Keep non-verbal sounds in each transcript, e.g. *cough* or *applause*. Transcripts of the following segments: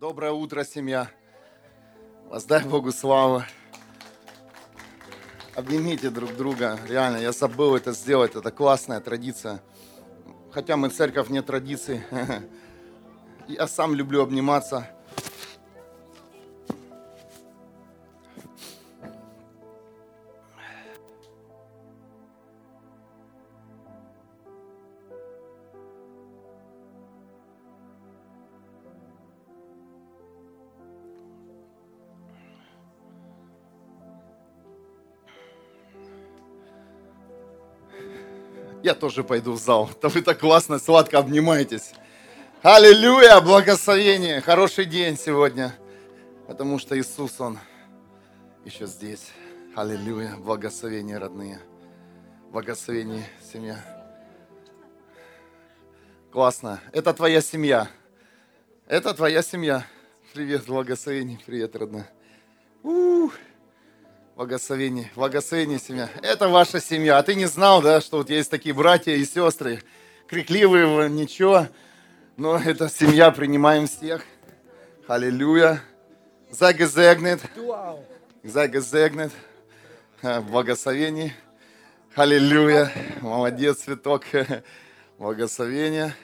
Доброе утро, семья. Воздай Богу славу. Обнимите друг друга. Реально, я забыл это сделать. Это классная традиция. Хотя мы церковь не традиции. *laughs* Я сам люблю обниматься. Тоже пойду в зал. Да вы так классно, сладко обнимаетесь. Аллилуйя, благословение. Хороший день сегодня. Потому что Иисус, Он еще здесь. Аллилуйя, благословение, родные. Благословение, семья. Классно. Это твоя семья. Это твоя семья. Привет, благословение. Привет, родная. Благословение, благословение, семья. Это ваша семья. А ты не знал, да, что вот есть такие братья и сестры, крикливые, ничего. Но это семья, принимаем всех. Аллилуйя. Загезегнет. Загезегнет. Благословение. Аллилуйя. Молодец, цветок. *laughs* Благословение.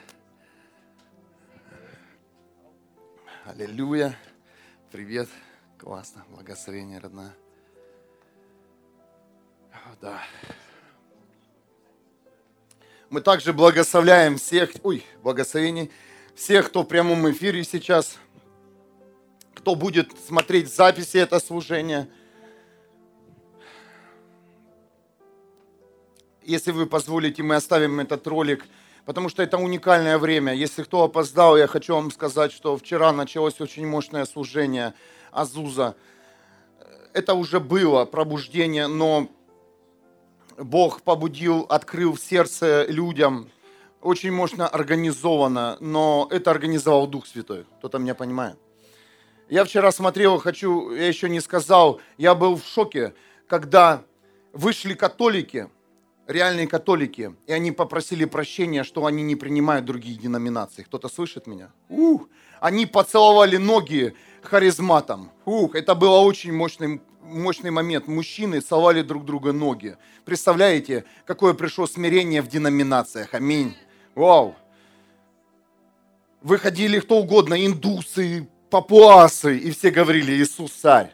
Аллилуйя. Привет. Классно. Благословение, родная. Да. Мы также благословляем всех, ой, благословений, всех, кто в прямом эфире сейчас, кто будет смотреть записи это служения. Если вы позволите, мы оставим этот ролик, потому что это уникальное время. Если кто опоздал, я хочу вам сказать, что вчера началось очень мощное служение Азуза. Это уже было пробуждение, но Бог побудил, открыл сердце людям, очень мощно организовано, но это организовал Дух Святой. Кто-то меня понимает? Я вчера смотрел, хочу, я еще не сказал, я был в шоке, когда вышли католики, реальные католики, и они попросили прощения, что они не принимают другие деноминации. Кто-то слышит меня? Ух, они поцеловали ноги харизматам. Ух, это было очень мощным мощный момент. Мужчины целовали друг друга ноги. Представляете, какое пришло смирение в деноминациях. Аминь. Вау. Выходили кто угодно, индусы, папуасы, и все говорили, Иисус царь.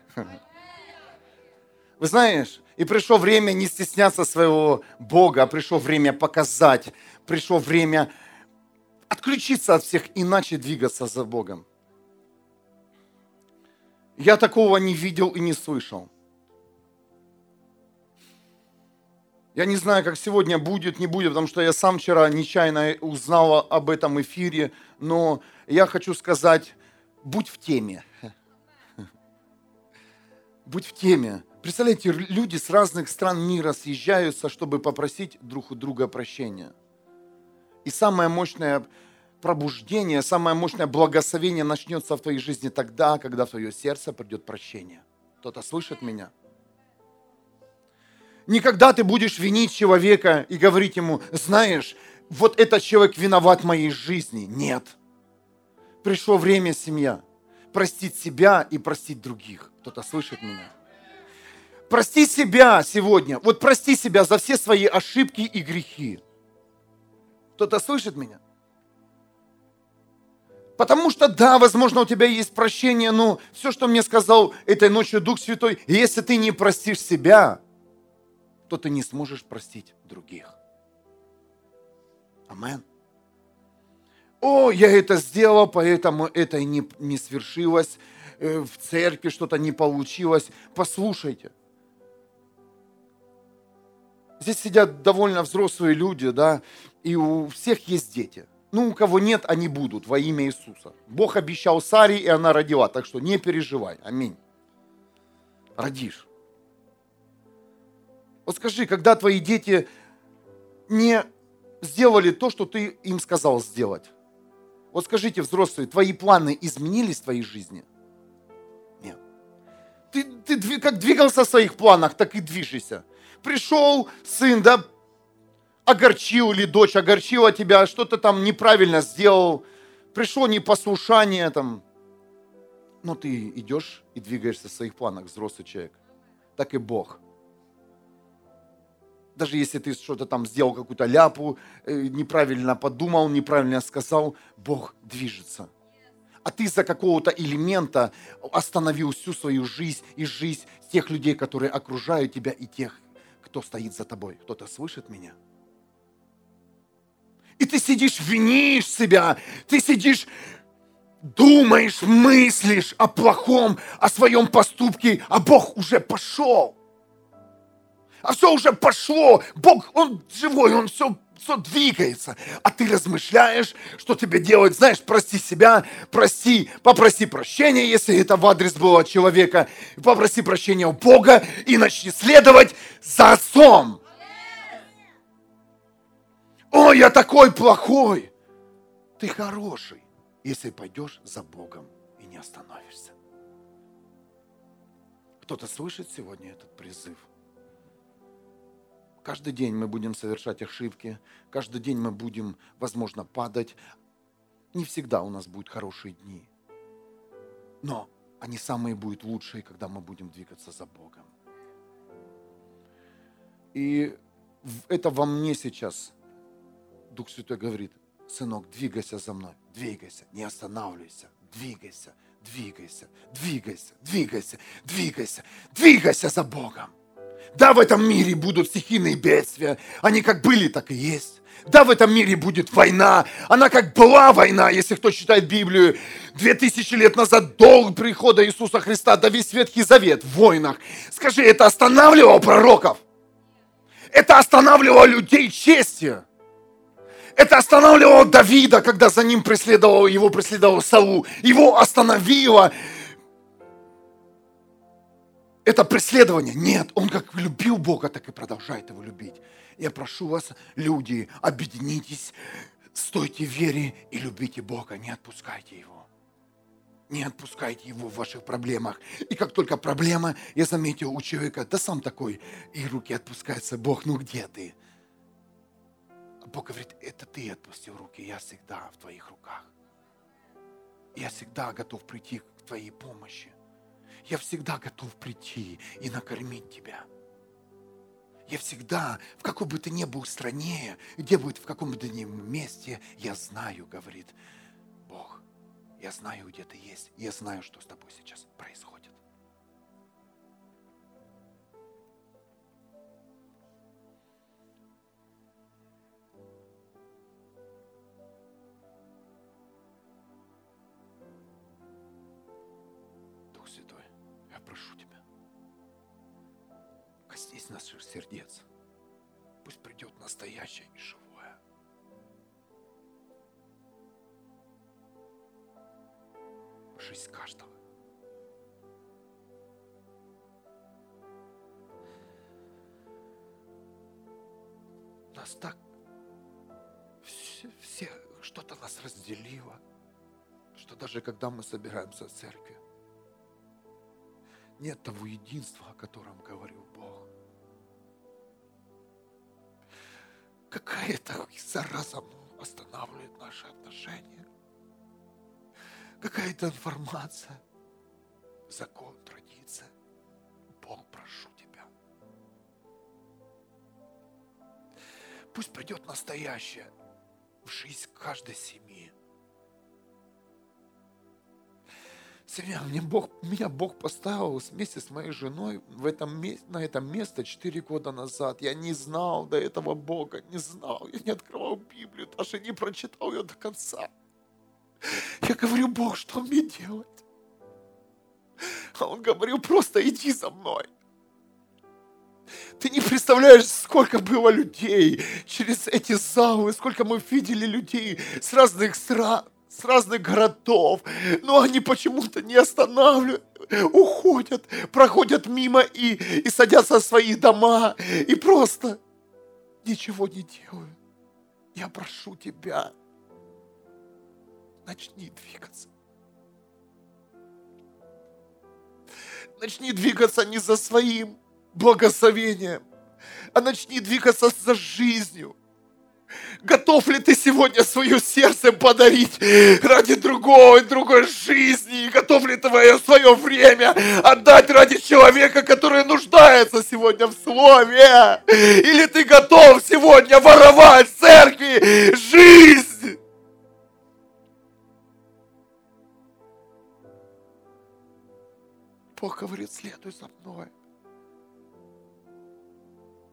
Вы знаешь, и пришло время не стесняться своего Бога, а пришло время показать, пришло время отключиться от всех, иначе двигаться за Богом. Я такого не видел и не слышал. Я не знаю, как сегодня будет, не будет, потому что я сам вчера нечаянно узнал об этом эфире, но я хочу сказать, будь в теме. Будь в теме. Представляете, люди с разных стран мира съезжаются, чтобы попросить друг у друга прощения. И самое мощное пробуждение, самое мощное благословение начнется в твоей жизни тогда, когда в твое сердце придет прощение. Кто-то слышит меня? Никогда ты будешь винить человека и говорить ему, знаешь, вот этот человек виноват в моей жизни. Нет. Пришло время, семья, простить себя и простить других. Кто-то слышит меня? Прости себя сегодня. Вот прости себя за все свои ошибки и грехи. Кто-то слышит меня? Потому что, да, возможно, у тебя есть прощение, но все, что мне сказал этой ночью Дух Святой, если ты не простишь себя, то ты не сможешь простить других. Амен. О, я это сделал, поэтому это не, не свершилось, э, в церкви что-то не получилось. Послушайте. Здесь сидят довольно взрослые люди, да, и у всех есть дети. Ну, у кого нет, они будут во имя Иисуса. Бог обещал Саре, и она родила, так что не переживай. Аминь. Родишь. Вот скажи, когда твои дети не сделали то, что ты им сказал сделать. Вот скажите, взрослые, твои планы изменились в твоей жизни? Нет. Ты, ты как двигался в своих планах, так и движешься. Пришел сын, да, огорчил или дочь огорчила тебя, что-то там неправильно сделал, пришло непослушание там. Но ты идешь и двигаешься в своих планах, взрослый человек. Так и Бог. Даже если ты что-то там сделал, какую-то ляпу, э, неправильно подумал, неправильно сказал, Бог движется. А ты из-за какого-то элемента остановил всю свою жизнь и жизнь тех людей, которые окружают тебя, и тех, кто стоит за тобой. Кто-то слышит меня? И ты сидишь, винишь себя, ты сидишь, думаешь, мыслишь о плохом, о своем поступке, а Бог уже пошел. А все уже пошло. Бог, Он живой, Он все, все двигается. А ты размышляешь, что тебе делать. Знаешь, прости себя, прости, попроси прощения, если это в адрес было человека. Попроси прощения у Бога и начни следовать за Отцом. Ой, я такой плохой. Ты хороший, если пойдешь за Богом и не остановишься. Кто-то слышит сегодня этот призыв? Каждый день мы будем совершать ошибки, каждый день мы будем, возможно, падать. Не всегда у нас будут хорошие дни. Но они самые будут лучшие, когда мы будем двигаться за Богом. И это во мне сейчас Дух Святой говорит, сынок, двигайся за мной, двигайся, не останавливайся, двигайся, двигайся, двигайся, двигайся, двигайся, двигайся за Богом. Да, в этом мире будут стихийные бедствия, они как были, так и есть. Да, в этом мире будет война. Она как была война, если кто читает Библию. Две тысячи лет назад, до прихода Иисуса Христа, да весь Ветхий Завет в войнах. Скажи, это останавливало пророков? Это останавливало людей честью? Это останавливало Давида, когда за ним преследовал, его преследовал Саул. Его остановило это преследование. Нет, он как любил Бога, так и продолжает его любить. Я прошу вас, люди, объединитесь, стойте в вере и любите Бога, не отпускайте Его. Не отпускайте Его в ваших проблемах. И как только проблема, я заметил у человека, да сам такой, и руки отпускаются, Бог, ну где ты? Бог говорит, это ты отпустил руки, я всегда в твоих руках. Я всегда готов прийти к твоей помощи. Я всегда готов прийти и накормить тебя. Я всегда, в какой бы ты ни был стране, где бы в каком бы ты ни месте, я знаю, говорит Бог. Я знаю, где ты есть. Я знаю, что с тобой сейчас происходит. Наших сердец. Пусть придет настоящее и живое. Жизнь каждого. Нас так все, все что-то нас разделило, что даже когда мы собираемся в церкви, нет того единства, о котором говорил Бог. Какая-то зараза останавливает наши отношения. Какая-то информация, закон, традиция. Бог, прошу тебя. Пусть придет настоящее в жизнь каждой семьи. Семья, мне Бог, меня Бог поставил вместе с моей женой в этом, на это место 4 года назад. Я не знал до этого Бога, не знал. Я не открывал Библию, даже не прочитал ее до конца. Я говорю, Бог, что мне делать? А он говорил, просто иди за мной. Ты не представляешь, сколько было людей через эти залы, сколько мы видели людей с разных стран с разных городов, но они почему-то не останавливают, уходят, проходят мимо и, и садятся в свои дома и просто ничего не делают. Я прошу тебя, начни двигаться. Начни двигаться не за своим благословением, а начни двигаться за жизнью. Готов ли ты сегодня свое сердце подарить ради другого и другой жизни? готов ли твое свое время отдать ради человека, который нуждается сегодня в слове? Или ты готов сегодня воровать в церкви жизнь? Бог говорит, следуй за мной.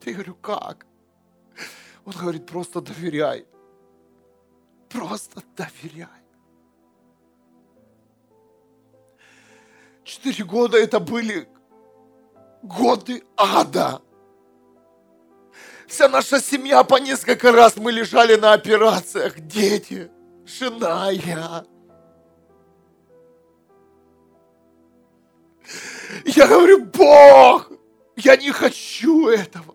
Ты говорю, как? Он говорит, просто доверяй. Просто доверяй. Четыре года это были годы ада. Вся наша семья по несколько раз мы лежали на операциях. Дети, жена, я. Я говорю, Бог, я не хочу этого.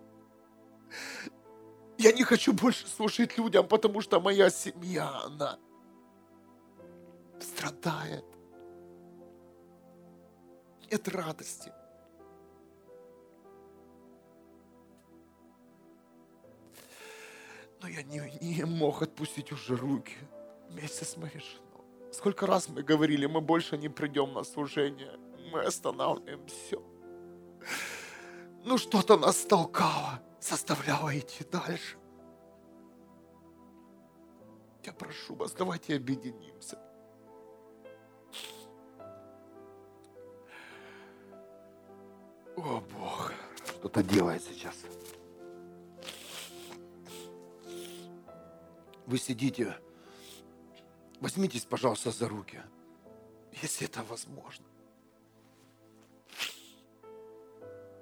Я не хочу больше служить людям, потому что моя семья, она страдает. Нет радости. Но я не, не мог отпустить уже руки вместе с моей женой. Сколько раз мы говорили, мы больше не придем на служение. Мы останавливаем все. Ну что-то нас толкало заставляла идти дальше. Я прошу вас, давайте объединимся. О, Бог, что-то делает сейчас. Вы сидите, возьмитесь, пожалуйста, за руки, если это возможно.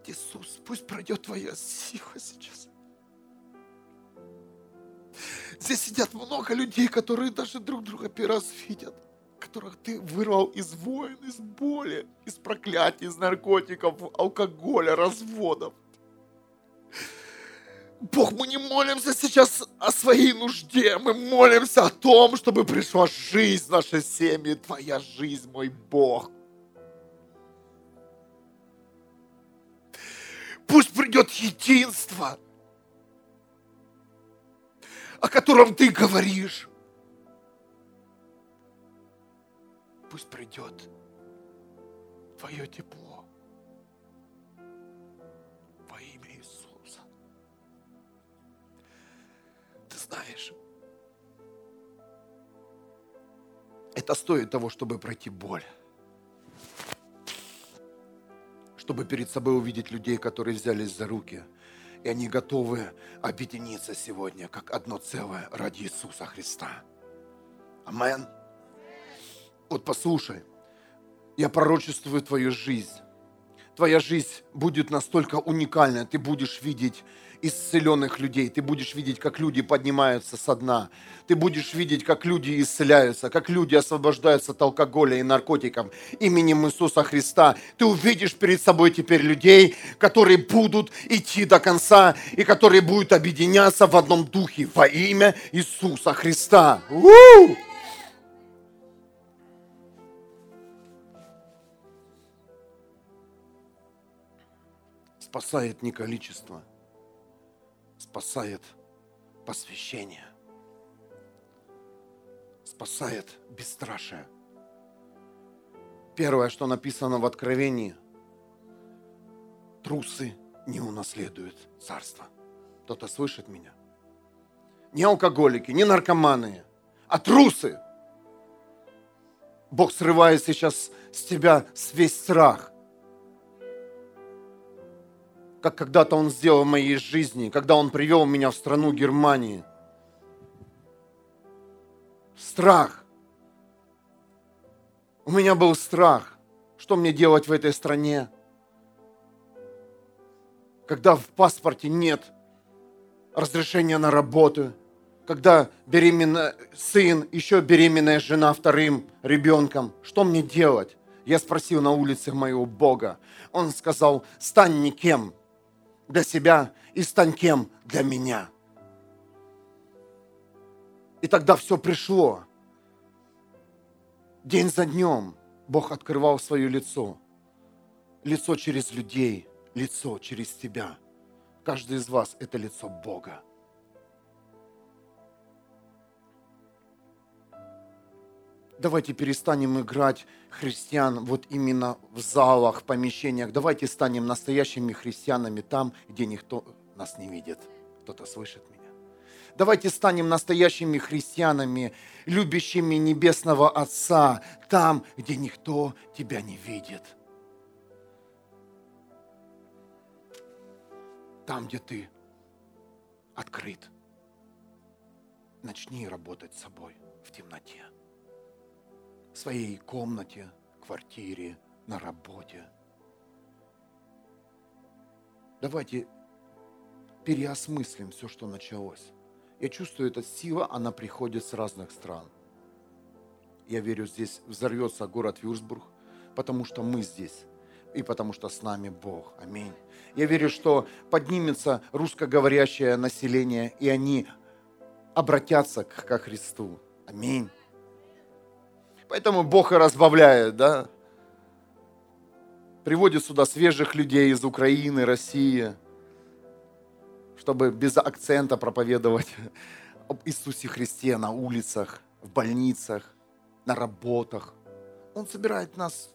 Иисус, пусть пройдет твоя сила сейчас. Здесь сидят много людей, которые даже друг друга первый раз видят, которых ты вырвал из войн, из боли, из проклятий, из наркотиков, алкоголя, разводов. Бог, мы не молимся сейчас о своей нужде, мы молимся о том, чтобы пришла жизнь в нашей семье, Твоя жизнь, мой Бог – Пусть придет единство, о котором ты говоришь. Пусть придет твое тепло во имя Иисуса. Ты знаешь, это стоит того, чтобы пройти боль чтобы перед собой увидеть людей, которые взялись за руки, и они готовы объединиться сегодня как одно целое ради Иисуса Христа. Амен. Вот послушай, я пророчествую твою жизнь. Твоя жизнь будет настолько уникальная, ты будешь видеть исцеленных людей. Ты будешь видеть, как люди поднимаются со дна. Ты будешь видеть, как люди исцеляются, как люди освобождаются от алкоголя и наркотиков именем Иисуса Христа. Ты увидишь перед собой теперь людей, которые будут идти до конца и которые будут объединяться в одном духе во имя Иисуса Христа. У-у-у! Спасает не количество – спасает посвящение, спасает бесстрашие. Первое, что написано в Откровении, трусы не унаследуют царство. Кто-то слышит меня? Не алкоголики, не наркоманы, а трусы. Бог срывает сейчас с тебя весь страх, как когда-то Он сделал в моей жизни, когда Он привел меня в страну Германии. Страх. У меня был страх. Что мне делать в этой стране? Когда в паспорте нет разрешения на работу, когда беременный сын, еще беременная жена вторым ребенком, что мне делать? Я спросил на улице моего Бога. Он сказал, стань никем, для себя и стань кем для меня. И тогда все пришло. День за днем Бог открывал свое лицо. Лицо через людей, лицо через тебя. Каждый из вас – это лицо Бога. Давайте перестанем играть христиан вот именно в залах, в помещениях. Давайте станем настоящими христианами там, где никто нас не видит. Кто-то слышит меня? Давайте станем настоящими христианами, любящими Небесного Отца, там, где никто тебя не видит. Там, где ты открыт. Начни работать с собой в темноте. Своей комнате, квартире, на работе. Давайте переосмыслим все, что началось. Я чувствую, эта сила, она приходит с разных стран. Я верю, здесь взорвется город Вюрсбург, потому что мы здесь и потому что с нами Бог. Аминь. Я верю, что поднимется русскоговорящее население, и они обратятся ко Христу. Аминь. Поэтому Бог и разбавляет, да? Приводит сюда свежих людей из Украины, России, чтобы без акцента проповедовать об Иисусе Христе на улицах, в больницах, на работах. Он собирает нас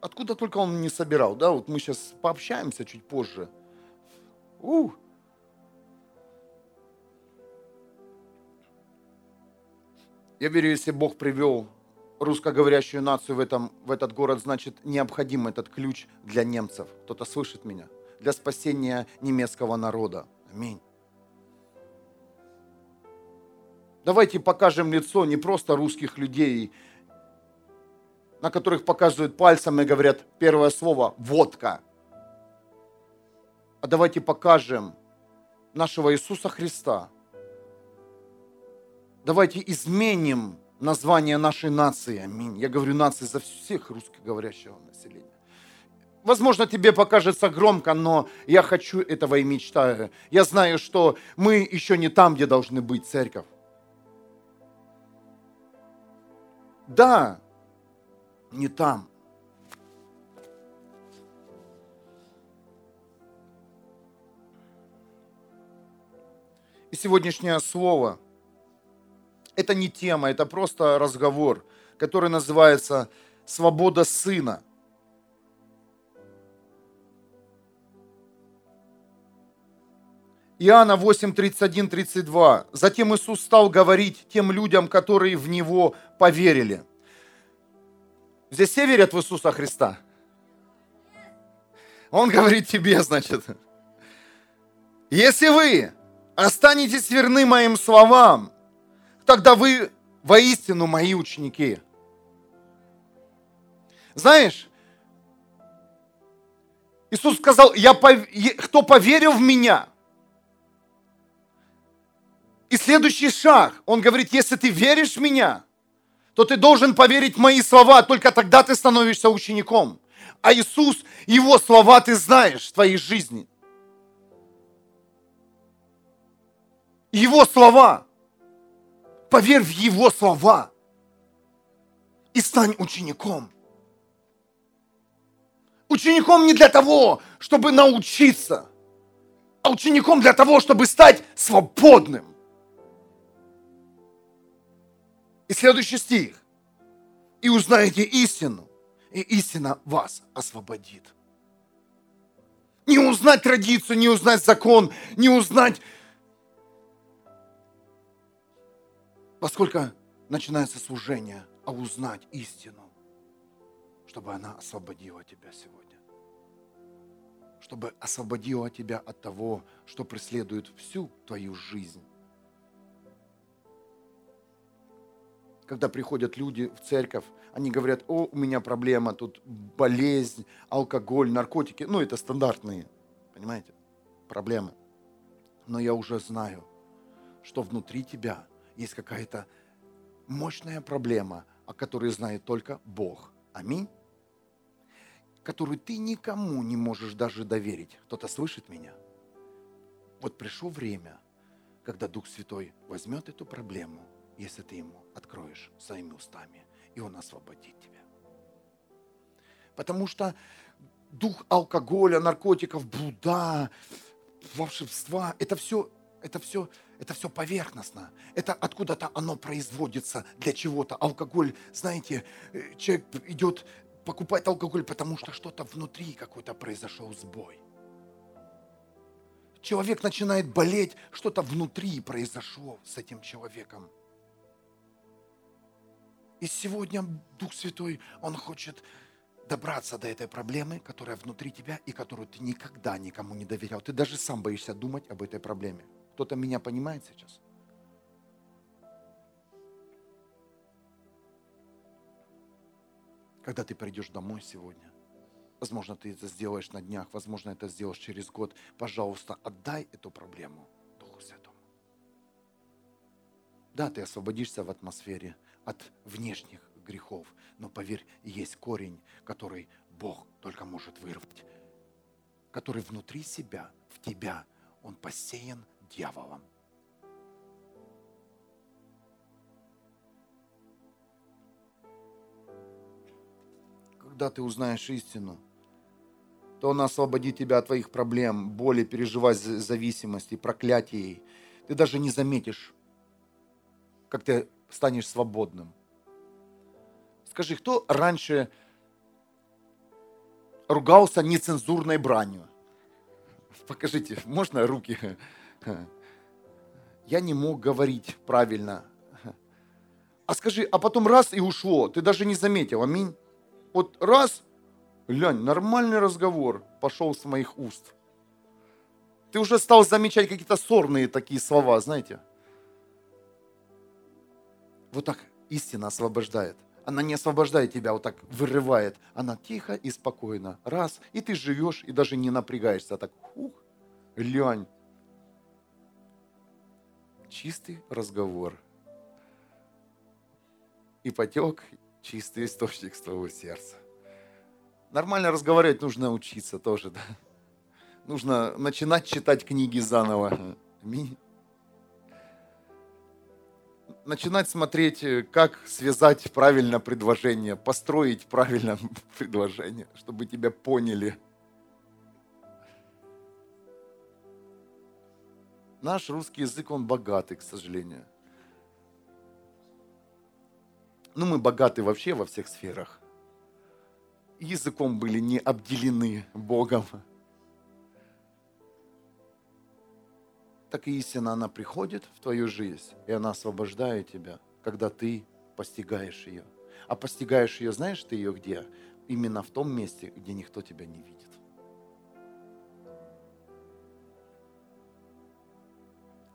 откуда только он не собирал, да, вот мы сейчас пообщаемся чуть позже. У. Я верю, если Бог привел русскоговорящую нацию в, этом, в этот город, значит, необходим этот ключ для немцев. Кто-то слышит меня? Для спасения немецкого народа. Аминь. Давайте покажем лицо не просто русских людей, на которых показывают пальцем и говорят первое слово «водка». А давайте покажем нашего Иисуса Христа. Давайте изменим название нашей нации. Аминь. Я говорю нации за всех русскоговорящего населения. Возможно, тебе покажется громко, но я хочу этого и мечтаю. Я знаю, что мы еще не там, где должны быть, церковь. Да, не там. И сегодняшнее слово – это не тема, это просто разговор, который называется «Свобода сына». Иоанна 8, 31, 32. Затем Иисус стал говорить тем людям, которые в Него поверили – Здесь все верят в Иисуса Христа. Он говорит тебе, значит, если вы останетесь верны моим словам, тогда вы воистину мои ученики. Знаешь, Иисус сказал, я пов... кто поверил в меня. И следующий шаг, он говорит, если ты веришь в меня – то ты должен поверить в мои слова, только тогда ты становишься учеником. А Иисус, Его слова ты знаешь в твоей жизни. Его слова. Поверь в Его слова. И стань учеником. Учеником не для того, чтобы научиться, а учеником для того, чтобы стать свободным. И следующий стих. И узнаете истину, и истина вас освободит. Не узнать традицию, не узнать закон, не узнать... Поскольку начинается служение, а узнать истину, чтобы она освободила тебя сегодня. Чтобы освободила тебя от того, что преследует всю твою жизнь. когда приходят люди в церковь, они говорят, о, у меня проблема, тут болезнь, алкоголь, наркотики. Ну, это стандартные, понимаете, проблемы. Но я уже знаю, что внутри тебя есть какая-то мощная проблема, о которой знает только Бог. Аминь. Которую ты никому не можешь даже доверить. Кто-то слышит меня? Вот пришло время, когда Дух Святой возьмет эту проблему – если ты ему откроешь своими устами, и он освободит тебя. Потому что дух алкоголя, наркотиков, блуда, волшебства, это все Это все, это все поверхностно. Это откуда-то оно производится для чего-то. Алкоголь, знаете, э, человек идет покупать алкоголь, потому что что-то внутри какой-то произошел сбой. Человек начинает болеть, что-то внутри произошло с этим человеком. И сегодня Дух Святой, Он хочет добраться до этой проблемы, которая внутри тебя и которую ты никогда никому не доверял. Ты даже сам боишься думать об этой проблеме. Кто-то меня понимает сейчас? Когда ты придешь домой сегодня, возможно, ты это сделаешь на днях, возможно, это сделаешь через год, пожалуйста, отдай эту проблему Духу Святому. Да, ты освободишься в атмосфере от внешних грехов, но поверь, есть корень, который Бог только может вырвать, который внутри себя, в тебя, он посеян дьяволом. Когда ты узнаешь истину, то она освободит тебя от твоих проблем, боли, переживать зависимости, проклятий. Ты даже не заметишь, как ты станешь свободным. Скажи, кто раньше ругался нецензурной бранью? Покажите, можно руки? Я не мог говорить правильно. А скажи, а потом раз и ушло, ты даже не заметил, аминь. Вот раз, глянь, нормальный разговор пошел с моих уст. Ты уже стал замечать какие-то сорные такие слова, знаете. Вот так истина освобождает. Она не освобождает тебя, вот так вырывает. Она тихо и спокойно. Раз, и ты живешь, и даже не напрягаешься. Так, ух, глянь, чистый разговор. И потек чистый источник с твоего сердца. Нормально разговаривать нужно учиться тоже, да. Нужно начинать читать книги заново. Начинать смотреть, как связать правильно предложение, построить правильно *laughs* предложение, чтобы тебя поняли. Наш русский язык, он богатый, к сожалению. Ну, мы богаты вообще во всех сферах. Языком были не обделены Богом. Так и истина, она приходит в твою жизнь, и она освобождает тебя, когда ты постигаешь ее. А постигаешь ее, знаешь ты ее где? Именно в том месте, где никто тебя не видит.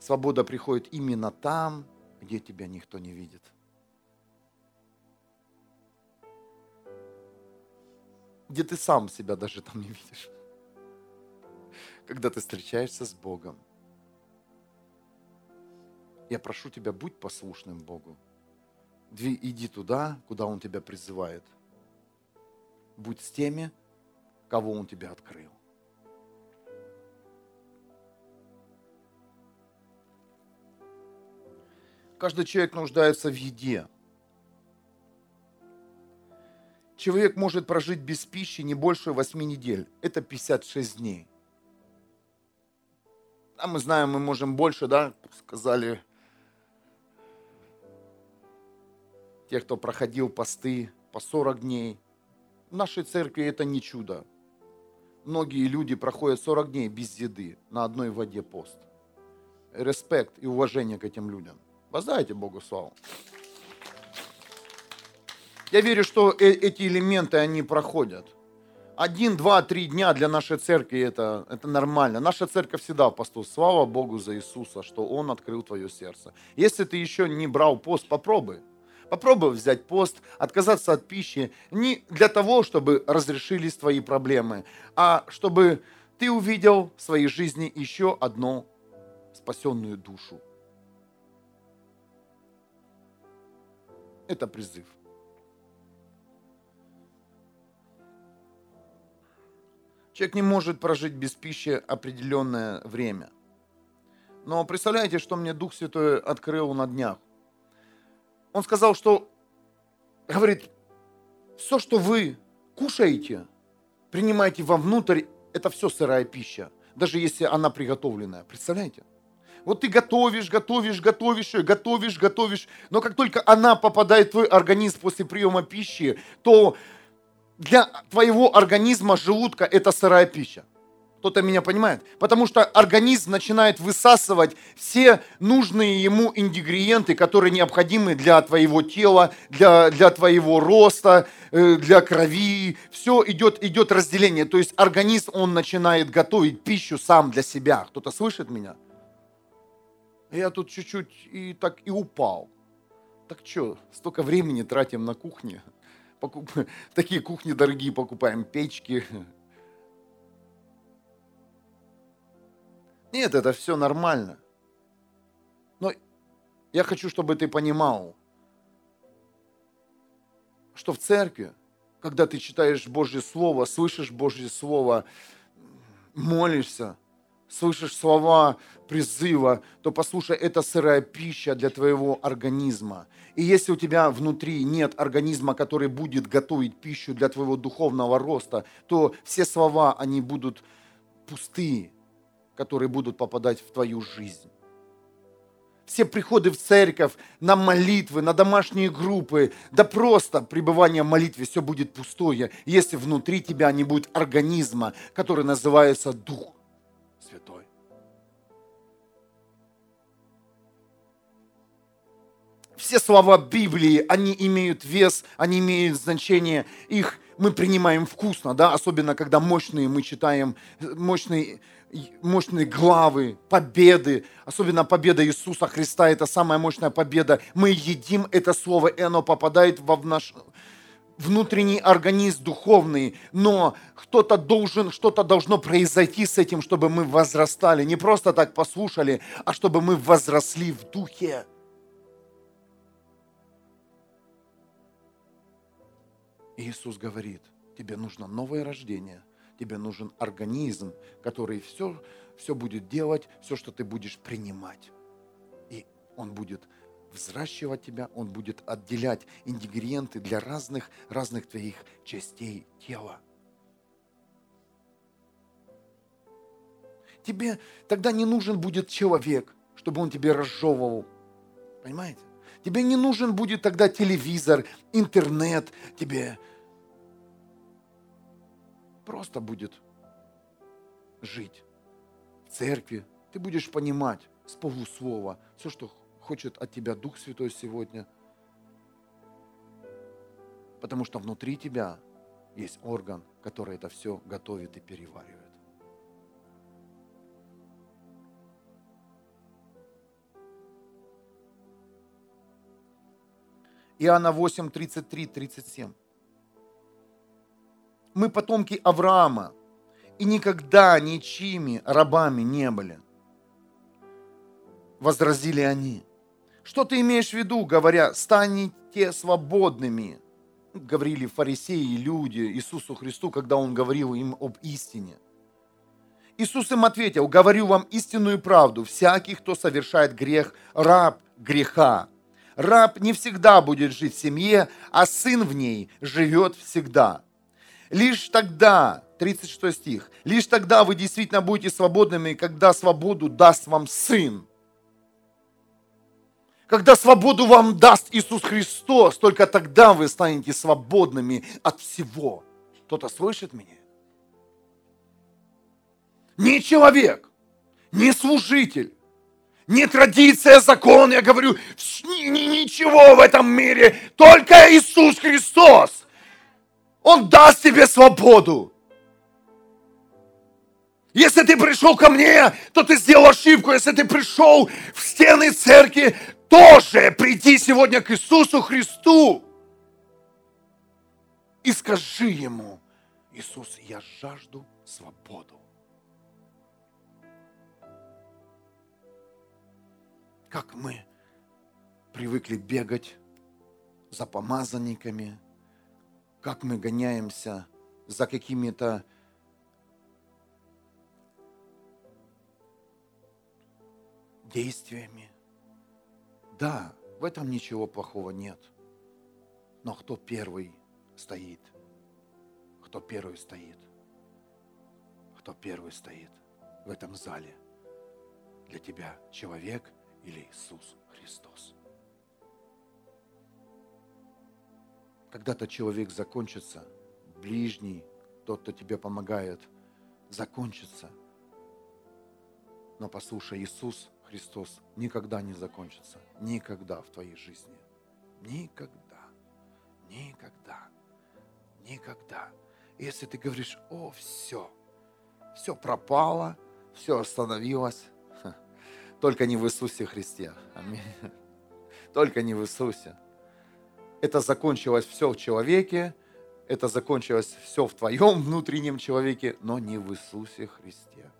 Свобода приходит именно там, где тебя никто не видит. Где ты сам себя даже там не видишь. Когда ты встречаешься с Богом. Я прошу тебя, будь послушным Богу. Иди туда, куда Он тебя призывает. Будь с теми, кого Он тебя открыл. Каждый человек нуждается в еде. Человек может прожить без пищи не больше 8 недель. Это 56 дней. А мы знаем, мы можем больше, да, сказали те, кто проходил посты по 40 дней. В нашей церкви это не чудо. Многие люди проходят 40 дней без еды, на одной воде пост. Респект и уважение к этим людям. Воздайте Богу славу. Я верю, что э эти элементы, они проходят. Один, два, три дня для нашей церкви это, это нормально. Наша церковь всегда в посту. Слава Богу за Иисуса, что Он открыл твое сердце. Если ты еще не брал пост, попробуй. Попробуй взять пост, отказаться от пищи. Не для того, чтобы разрешились твои проблемы, а чтобы ты увидел в своей жизни еще одну спасенную душу. Это призыв. Человек не может прожить без пищи определенное время. Но представляете, что мне Дух Святой открыл на днях? Он сказал, что, говорит, все, что вы кушаете, принимаете вовнутрь, это все сырая пища, даже если она приготовленная. Представляете? Вот ты готовишь, готовишь, готовишь ее, готовишь, готовишь. Но как только она попадает в твой организм после приема пищи, то для твоего организма желудка это сырая пища. Кто-то меня понимает? Потому что организм начинает высасывать все нужные ему ингредиенты, которые необходимы для твоего тела, для, для твоего роста, э, для крови. Все идет, идет разделение. То есть организм, он начинает готовить пищу сам для себя. Кто-то слышит меня? Я тут чуть-чуть и так и упал. Так что, столько времени тратим на кухне. Покуп... *laughs* Такие кухни дорогие покупаем, печки, Нет, это все нормально. Но я хочу, чтобы ты понимал, что в церкви, когда ты читаешь Божье Слово, слышишь Божье Слово, молишься, слышишь слова призыва, то послушай, это сырая пища для твоего организма. И если у тебя внутри нет организма, который будет готовить пищу для твоего духовного роста, то все слова, они будут пустые которые будут попадать в твою жизнь. Все приходы в церковь, на молитвы, на домашние группы, да просто пребывание в молитве, все будет пустое, если внутри тебя не будет организма, который называется Дух Все слова Библии, они имеют вес, они имеют значение, их мы принимаем вкусно, да, особенно когда мощные мы читаем, мощные мощные главы, победы, особенно победа Иисуса Христа, это самая мощная победа. Мы едим это слово, и оно попадает в наш внутренний организм духовный, но кто-то должен, что-то должно произойти с этим, чтобы мы возрастали. Не просто так послушали, а чтобы мы возросли в духе. Иисус говорит, тебе нужно новое рождение – тебе нужен организм, который все, все будет делать, все, что ты будешь принимать. И он будет взращивать тебя, он будет отделять ингредиенты для разных, разных твоих частей тела. Тебе тогда не нужен будет человек, чтобы он тебе разжевывал. Понимаете? Тебе не нужен будет тогда телевизор, интернет, тебе просто будет жить в церкви. Ты будешь понимать с полуслова все, что хочет от тебя Дух Святой сегодня. Потому что внутри тебя есть орган, который это все готовит и переваривает. Иоанна 8, 33, 37 мы потомки Авраама, и никогда ничьими рабами не были. Возразили они. Что ты имеешь в виду, говоря, станете свободными? Говорили фарисеи, люди Иисусу Христу, когда Он говорил им об истине. Иисус им ответил, говорю вам истинную правду, всякий, кто совершает грех, раб греха. Раб не всегда будет жить в семье, а сын в ней живет всегда. Лишь тогда, 36 стих, лишь тогда вы действительно будете свободными, когда свободу даст вам Сын. Когда свободу вам даст Иисус Христос, только тогда вы станете свободными от всего. Кто-то слышит меня? Не человек, не служитель, не традиция, закон, я говорю, ничего в этом мире, только Иисус Христос. Он даст тебе свободу. Если ты пришел ко мне, то ты сделал ошибку. Если ты пришел в стены церкви, тоже приди сегодня к Иисусу Христу и скажи Ему, Иисус, я жажду свободу. Как мы привыкли бегать за помазанниками, как мы гоняемся за какими-то действиями. Да, в этом ничего плохого нет. Но кто первый стоит? Кто первый стоит? Кто первый стоит в этом зале? для тебя человек или Иисус Христос. Когда-то человек закончится, ближний, тот, кто тебе помогает, закончится. Но послушай, Иисус Христос никогда не закончится. Никогда в твоей жизни. Никогда. Никогда. Никогда. Если ты говоришь, о, все, все пропало, все остановилось, только не в Иисусе Христе. Аминь. Только не в Иисусе. Это закончилось все в человеке, это закончилось все в твоем внутреннем человеке, но не в Иисусе Христе.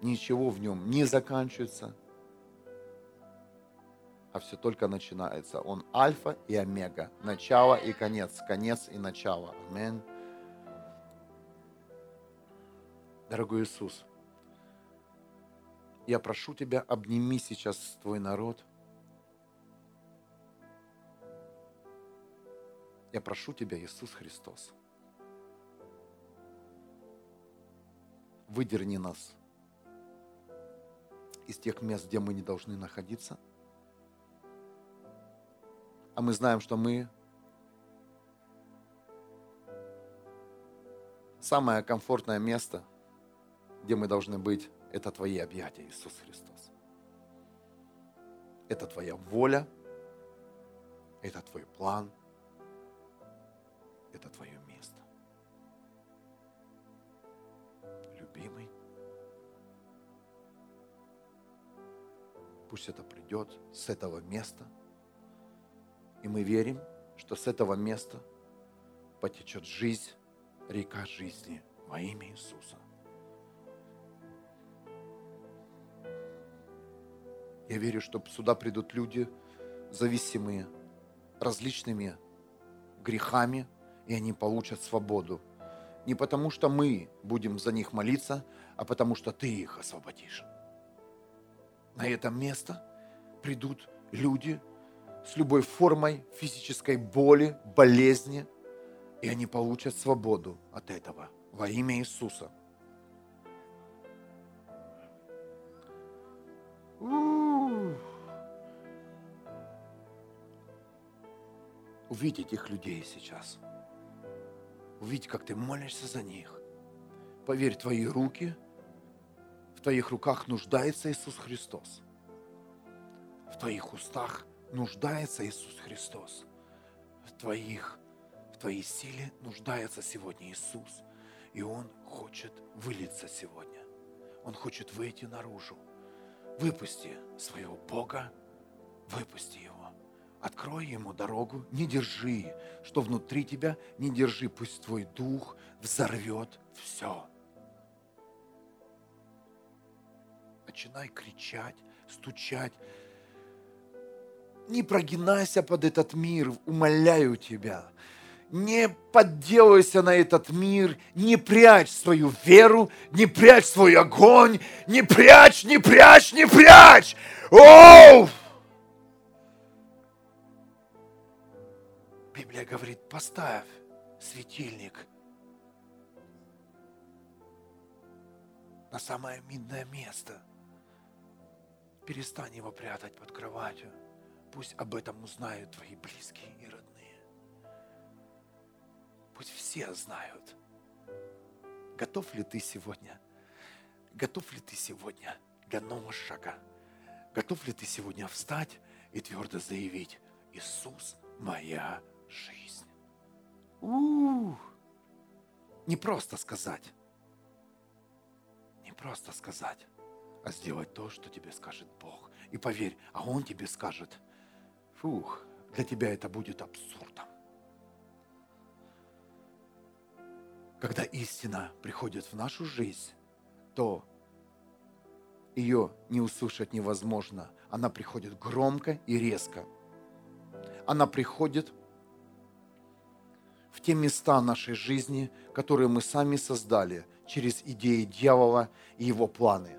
Ничего в нем не заканчивается, а все только начинается. Он альфа и омега, начало и конец, конец и начало. Аминь. Дорогой Иисус, я прошу Тебя, обними сейчас Твой народ. Я прошу Тебя, Иисус Христос, выдерни нас из тех мест, где мы не должны находиться. А мы знаем, что мы самое комфортное место, где мы должны быть, это Твои объятия, Иисус Христос. Это Твоя воля, это Твой план, это Твое место. Любимый, пусть это придет с этого места, и мы верим, что с этого места потечет жизнь, река жизни во имя Иисуса. Я верю, что сюда придут люди зависимые различными грехами, и они получат свободу. Не потому, что мы будем за них молиться, а потому, что ты их освободишь. На это место придут люди с любой формой физической боли, болезни, и они получат свободу от этого во имя Иисуса. Увидь этих людей сейчас. Увидь, как ты молишься за них. Поверь, твои руки, в твоих руках нуждается Иисус Христос. В твоих устах нуждается Иисус Христос. В твоих, в твоей силе нуждается сегодня Иисус. И Он хочет вылиться сегодня. Он хочет выйти наружу. Выпусти своего Бога, выпусти Его. Открой ему дорогу, не держи, что внутри тебя, не держи, пусть твой дух взорвет все. Начинай кричать, стучать. Не прогинайся под этот мир, умоляю тебя. Не подделайся на этот мир, не прячь свою веру, не прячь свой огонь, не прячь, не прячь, не прячь. Оу! Библия говорит, поставь светильник на самое видное место. Перестань его прятать под кроватью. Пусть об этом узнают твои близкие и родные. Пусть все знают. Готов ли ты сегодня? Готов ли ты сегодня для нового шага? Готов ли ты сегодня встать и твердо заявить, Иисус моя жизнь. У-у-у. Не просто сказать. Не просто сказать, а сделать то, что тебе скажет Бог. И поверь, а Он тебе скажет, фух, для тебя это будет абсурдом. Когда истина приходит в нашу жизнь, то ее не услышать невозможно. Она приходит громко и резко. Она приходит в те места нашей жизни, которые мы сами создали через идеи дьявола и его планы.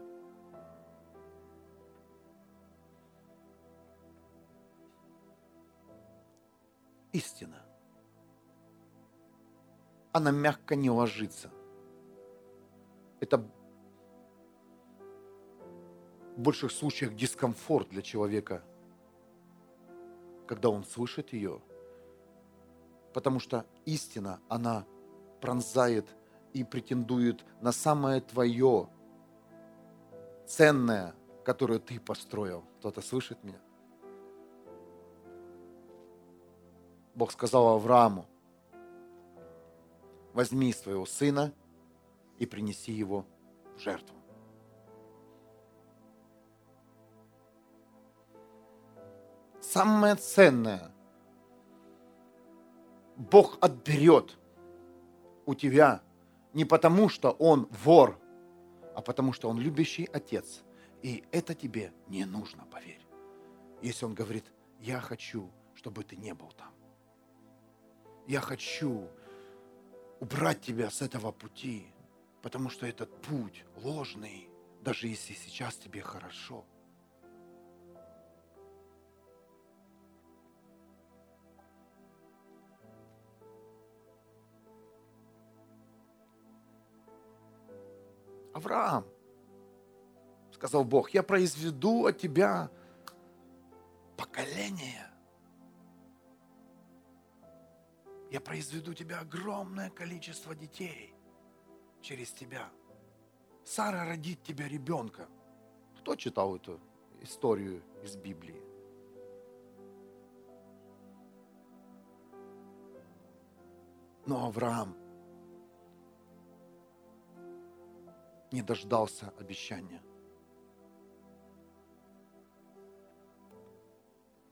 Истина. Она мягко не ложится. Это в больших случаях дискомфорт для человека, когда он слышит ее. Потому что истина, она пронзает и претендует на самое твое ценное, которое ты построил. Кто-то слышит меня? Бог сказал Аврааму, возьми своего сына и принеси его в жертву. Самое ценное Бог отберет у тебя не потому, что Он вор, а потому, что Он любящий Отец. И это тебе не нужно, поверь. Если Он говорит, я хочу, чтобы ты не был там. Я хочу убрать тебя с этого пути, потому что этот путь ложный, даже если сейчас тебе хорошо. Авраам, сказал Бог, я произведу от тебя поколение. Я произведу тебя огромное количество детей через тебя. Сара родит тебе ребенка. Кто читал эту историю из Библии? Но Авраам не дождался обещания.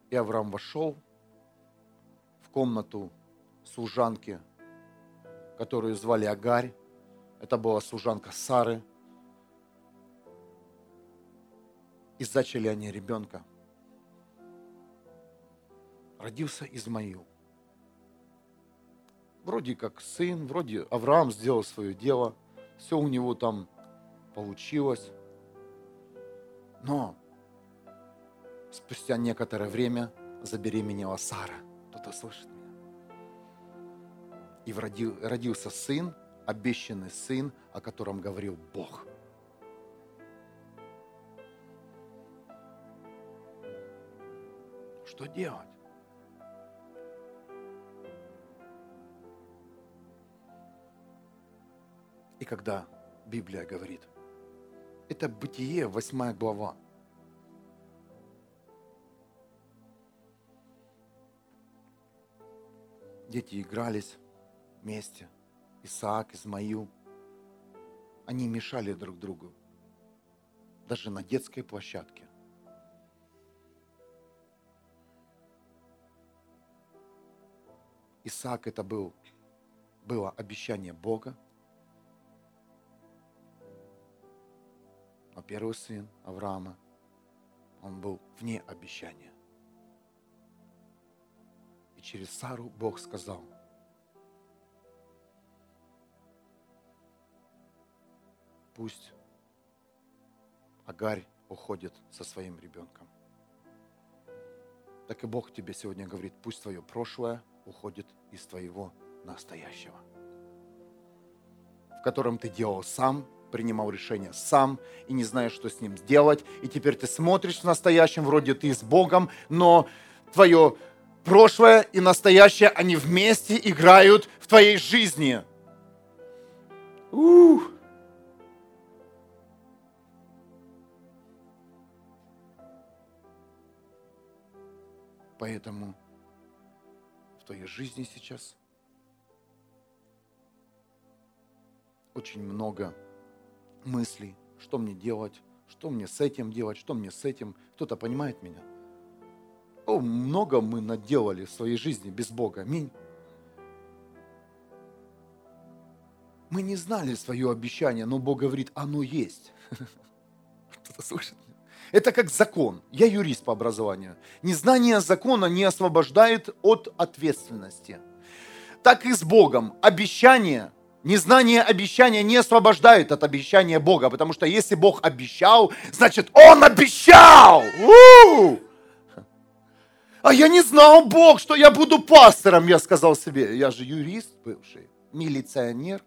И Авраам вошел в комнату служанки, которую звали Агарь. Это была служанка Сары. И зачали они ребенка. Родился Измаил. Вроде как сын, вроде Авраам сделал свое дело. Все у него там получилось. Но спустя некоторое время забеременела Сара. Кто-то слышит меня? И родил, родился сын, обещанный сын, о котором говорил Бог. Что делать? И когда Библия говорит, это Бытие, 8 глава. Дети игрались вместе. Исаак, Измаил. Они мешали друг другу. Даже на детской площадке. Исаак это был, было обещание Бога, первый сын Авраама, он был вне обещания. И через Сару Бог сказал, пусть Агарь уходит со своим ребенком. Так и Бог тебе сегодня говорит, пусть твое прошлое уходит из твоего настоящего, в котором ты делал сам принимал решение сам и не знаешь, что с ним сделать. И теперь ты смотришь в настоящем, вроде ты с Богом, но твое прошлое и настоящее, они вместе играют в твоей жизни. Ух. Поэтому в твоей жизни сейчас очень много мыслей, что мне делать, что мне с этим делать, что мне с этим. Кто-то понимает меня? О, много мы наделали в своей жизни без Бога. Аминь. Мы не знали свое обещание, но Бог говорит, оно есть. *laughs* Кто-то слышит? Это как закон. Я юрист по образованию. Незнание закона не освобождает от ответственности. Так и с Богом. Обещание Незнание обещания не освобождает от обещания Бога, потому что если Бог обещал, значит Он обещал! У-у-у! А я не знал, Бог, что я буду пастором, я сказал себе. Я же юрист бывший, милиционер,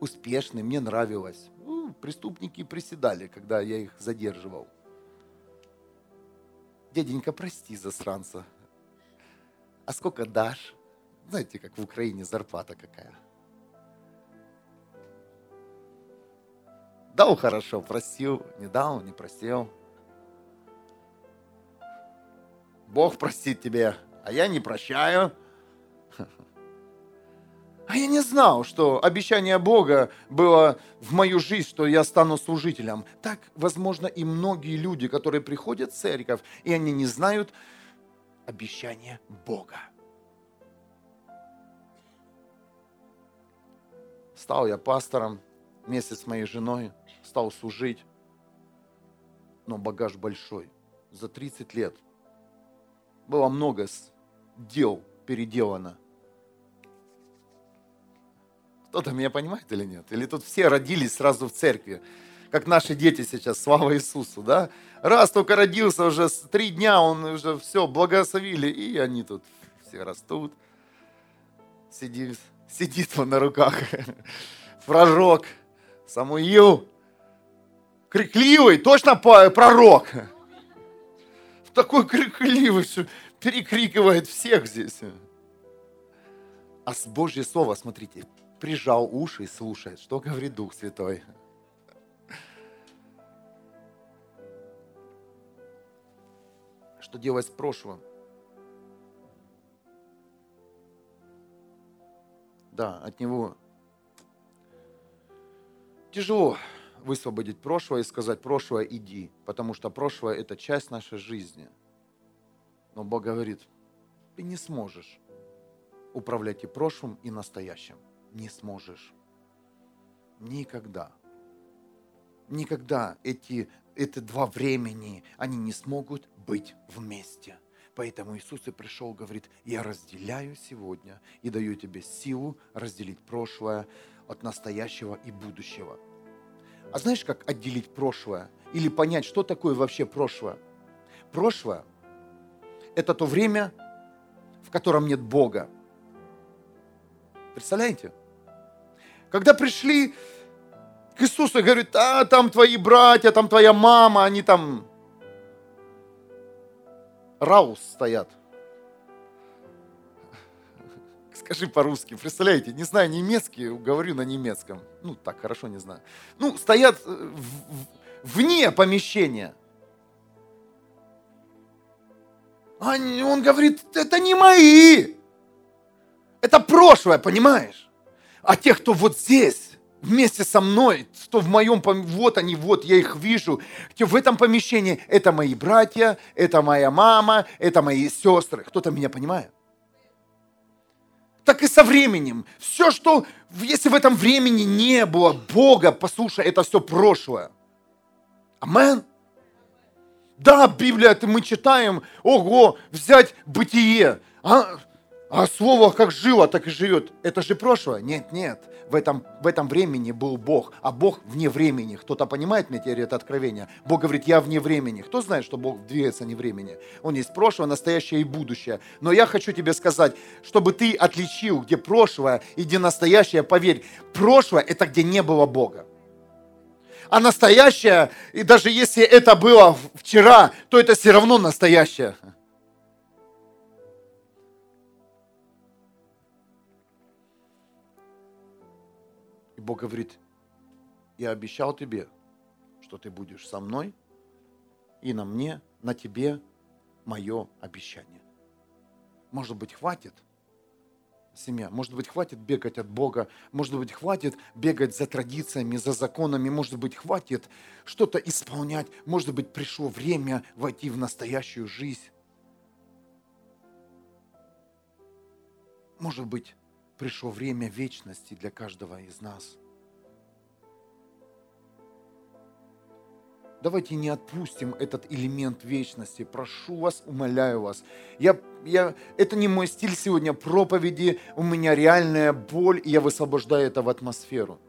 успешный, мне нравилось. Ну, преступники приседали, когда я их задерживал. Дяденька, прости засранца. А сколько дашь? Знаете, как в Украине зарплата какая. Дал хорошо, простил, не дал, не простил. Бог простит тебе, а я не прощаю. А я не знал, что обещание Бога было в мою жизнь, что я стану служителем. Так, возможно, и многие люди, которые приходят в церковь, и они не знают обещания Бога. Стал я пастором вместе с моей женой, стал служить, но багаж большой. За 30 лет было много дел переделано. Кто-то меня понимает или нет? Или тут все родились сразу в церкви, как наши дети сейчас, слава Иисусу, да? Раз только родился, уже три дня он уже все, благословили, и они тут все растут. Сидит, сидит он на руках. *laughs* Пророк Самуил. Крикливый, точно пророк. Такой крикливый, что перекрикивает всех здесь. А с Божье Слово, смотрите, прижал уши и слушает, что говорит Дух Святой. Что делать с прошлым? Да, от него тяжело высвободить прошлое и сказать, прошлое иди, потому что прошлое – это часть нашей жизни. Но Бог говорит, ты не сможешь управлять и прошлым, и настоящим не сможешь. Никогда. Никогда эти, эти два времени, они не смогут быть вместе. Поэтому Иисус и пришел, говорит, я разделяю сегодня и даю тебе силу разделить прошлое от настоящего и будущего. А знаешь, как отделить прошлое? Или понять, что такое вообще прошлое? Прошлое – это то время, в котором нет Бога. Представляете? Когда пришли к Иисусу и говорят, а там твои братья, там твоя мама, они там раус стоят. Скажи по-русски, представляете, не знаю немецкий, говорю на немецком. Ну, так, хорошо, не знаю. Ну, стоят э, в, вне помещения. Он говорит, это не мои. Это прошлое, понимаешь? А те, кто вот здесь, вместе со мной, что в моем, вот они, вот я их вижу, в этом помещении, это мои братья, это моя мама, это мои сестры. Кто-то меня понимает? Так и со временем. Все, что, если в этом времени не было Бога, послушай, это все прошлое. Амен. Да, Библия, это мы читаем, ого, взять бытие. А, а слово как жило, так и живет. Это же прошлое? Нет, нет. В этом, в этом времени был Бог, а Бог вне времени. Кто-то понимает мне теперь это откровение? Бог говорит, я вне времени. Кто знает, что Бог двигается не времени? Он есть прошлое, настоящее и будущее. Но я хочу тебе сказать, чтобы ты отличил, где прошлое и где настоящее, поверь, прошлое – это где не было Бога. А настоящее, и даже если это было вчера, то это все равно настоящее. Бог говорит, я обещал тебе, что ты будешь со мной, и на мне, на тебе мое обещание. Может быть, хватит семья, может быть, хватит бегать от Бога, может быть, хватит бегать за традициями, за законами, может быть, хватит что-то исполнять, может быть, пришло время войти в настоящую жизнь. Может быть, пришло время вечности для каждого из нас. Давайте не отпустим этот элемент вечности. Прошу вас, умоляю вас. Я, я, это не мой стиль сегодня проповеди. У меня реальная боль, и я высвобождаю это в атмосферу.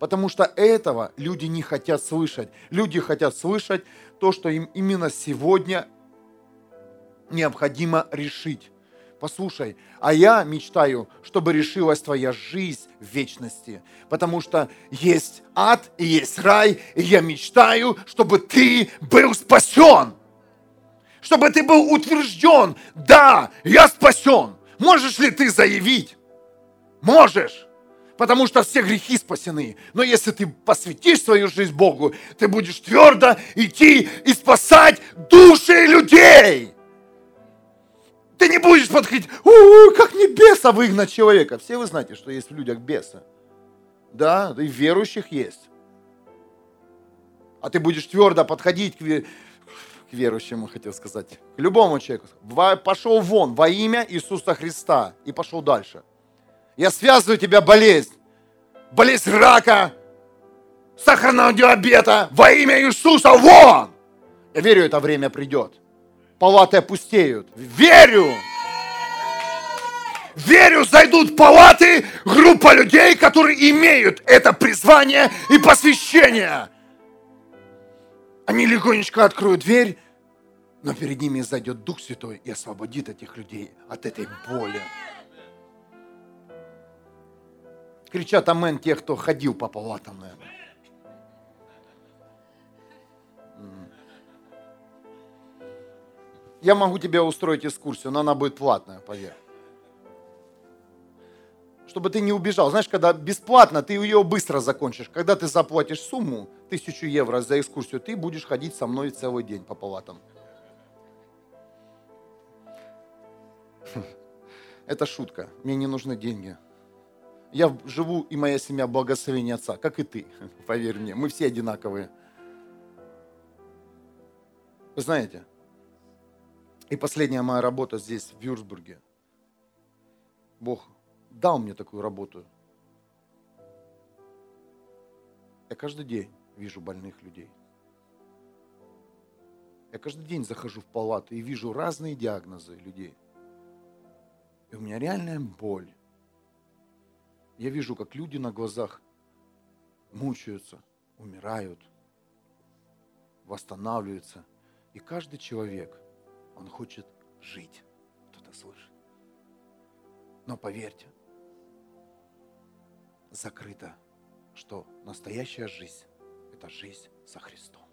Потому что этого люди не хотят слышать. Люди хотят слышать то, что им именно сегодня необходимо решить. Послушай, а я мечтаю, чтобы решилась твоя жизнь в вечности. Потому что есть ад и есть рай, и я мечтаю, чтобы ты был спасен. Чтобы ты был утвержден. Да, я спасен. Можешь ли ты заявить? Можешь. Потому что все грехи спасены. Но если ты посвятишь свою жизнь Богу, ты будешь твердо идти и спасать души людей. Ты не будешь подходить, у как не беса выгнать человека. Все вы знаете, что есть в людях бесы. Да, и верующих есть. А ты будешь твердо подходить к, к верующему, хотел сказать, к любому человеку. Пошел вон во имя Иисуса Христа и пошел дальше. Я связываю тебя болезнь. Болезнь рака, сахарного диабета во имя Иисуса вон! Я верю, это время придет палаты опустеют. Верю! Верю, зайдут палаты группа людей, которые имеют это призвание и посвящение. Они легонечко откроют дверь, но перед ними зайдет Дух Святой и освободит этих людей от этой боли. Кричат амен те, кто ходил по палатам, наверное. Я могу тебе устроить экскурсию, но она будет платная, поверь. Чтобы ты не убежал. Знаешь, когда бесплатно, ты ее быстро закончишь. Когда ты заплатишь сумму, тысячу евро за экскурсию, ты будешь ходить со мной целый день по палатам. *laughs* Это шутка. Мне не нужны деньги. Я живу, и моя семья благословение Отца, как и ты, *laughs* поверь мне. Мы все одинаковые. Вы знаете, и последняя моя работа здесь, в Вюрсбурге. Бог дал мне такую работу. Я каждый день вижу больных людей. Я каждый день захожу в палату и вижу разные диагнозы людей. И у меня реальная боль. Я вижу, как люди на глазах мучаются, умирают, восстанавливаются. И каждый человек – он хочет жить. Кто-то слышит. Но поверьте, закрыто, что настоящая жизнь – это жизнь со Христом.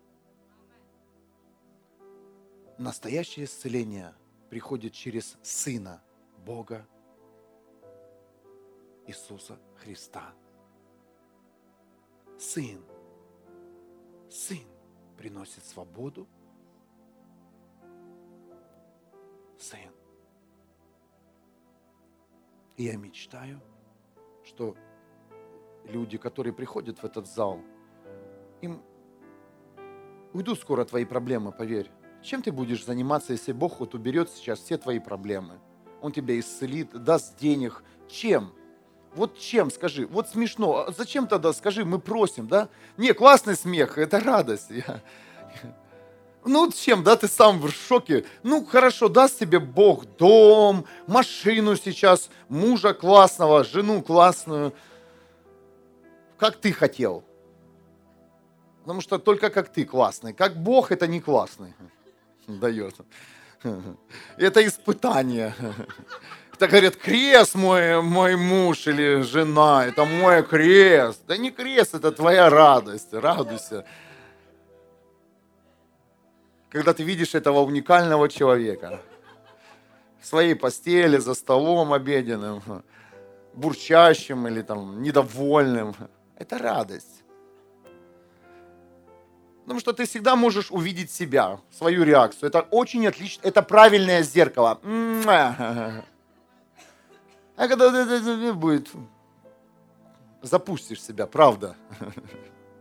Настоящее исцеление приходит через Сына Бога Иисуса Христа. Сын. Сын приносит свободу сын. И я мечтаю, что люди, которые приходят в этот зал, им уйдут скоро твои проблемы, поверь. Чем ты будешь заниматься, если Бог вот уберет сейчас все твои проблемы? Он тебя исцелит, даст денег. Чем? Вот чем, скажи? Вот смешно. А зачем тогда, скажи, мы просим, да? Не, классный смех, это радость. Я, ну, чем, да, ты сам в шоке. Ну, хорошо, даст тебе Бог дом, машину сейчас, мужа классного, жену классную. Как ты хотел. Потому что только как ты классный. Как Бог это не классный *laughs* дает. *laughs* Это испытание. *laughs* Это говорят, крест мой, мой муж или жена, это мой крест. Да не крест, это твоя радость, радуйся когда ты видишь этого уникального человека в своей постели, за столом обеденным, бурчащим или там недовольным. Это радость. Потому что ты всегда можешь увидеть себя, свою реакцию. Это очень отлично, это правильное зеркало. А когда будет, запустишь себя, правда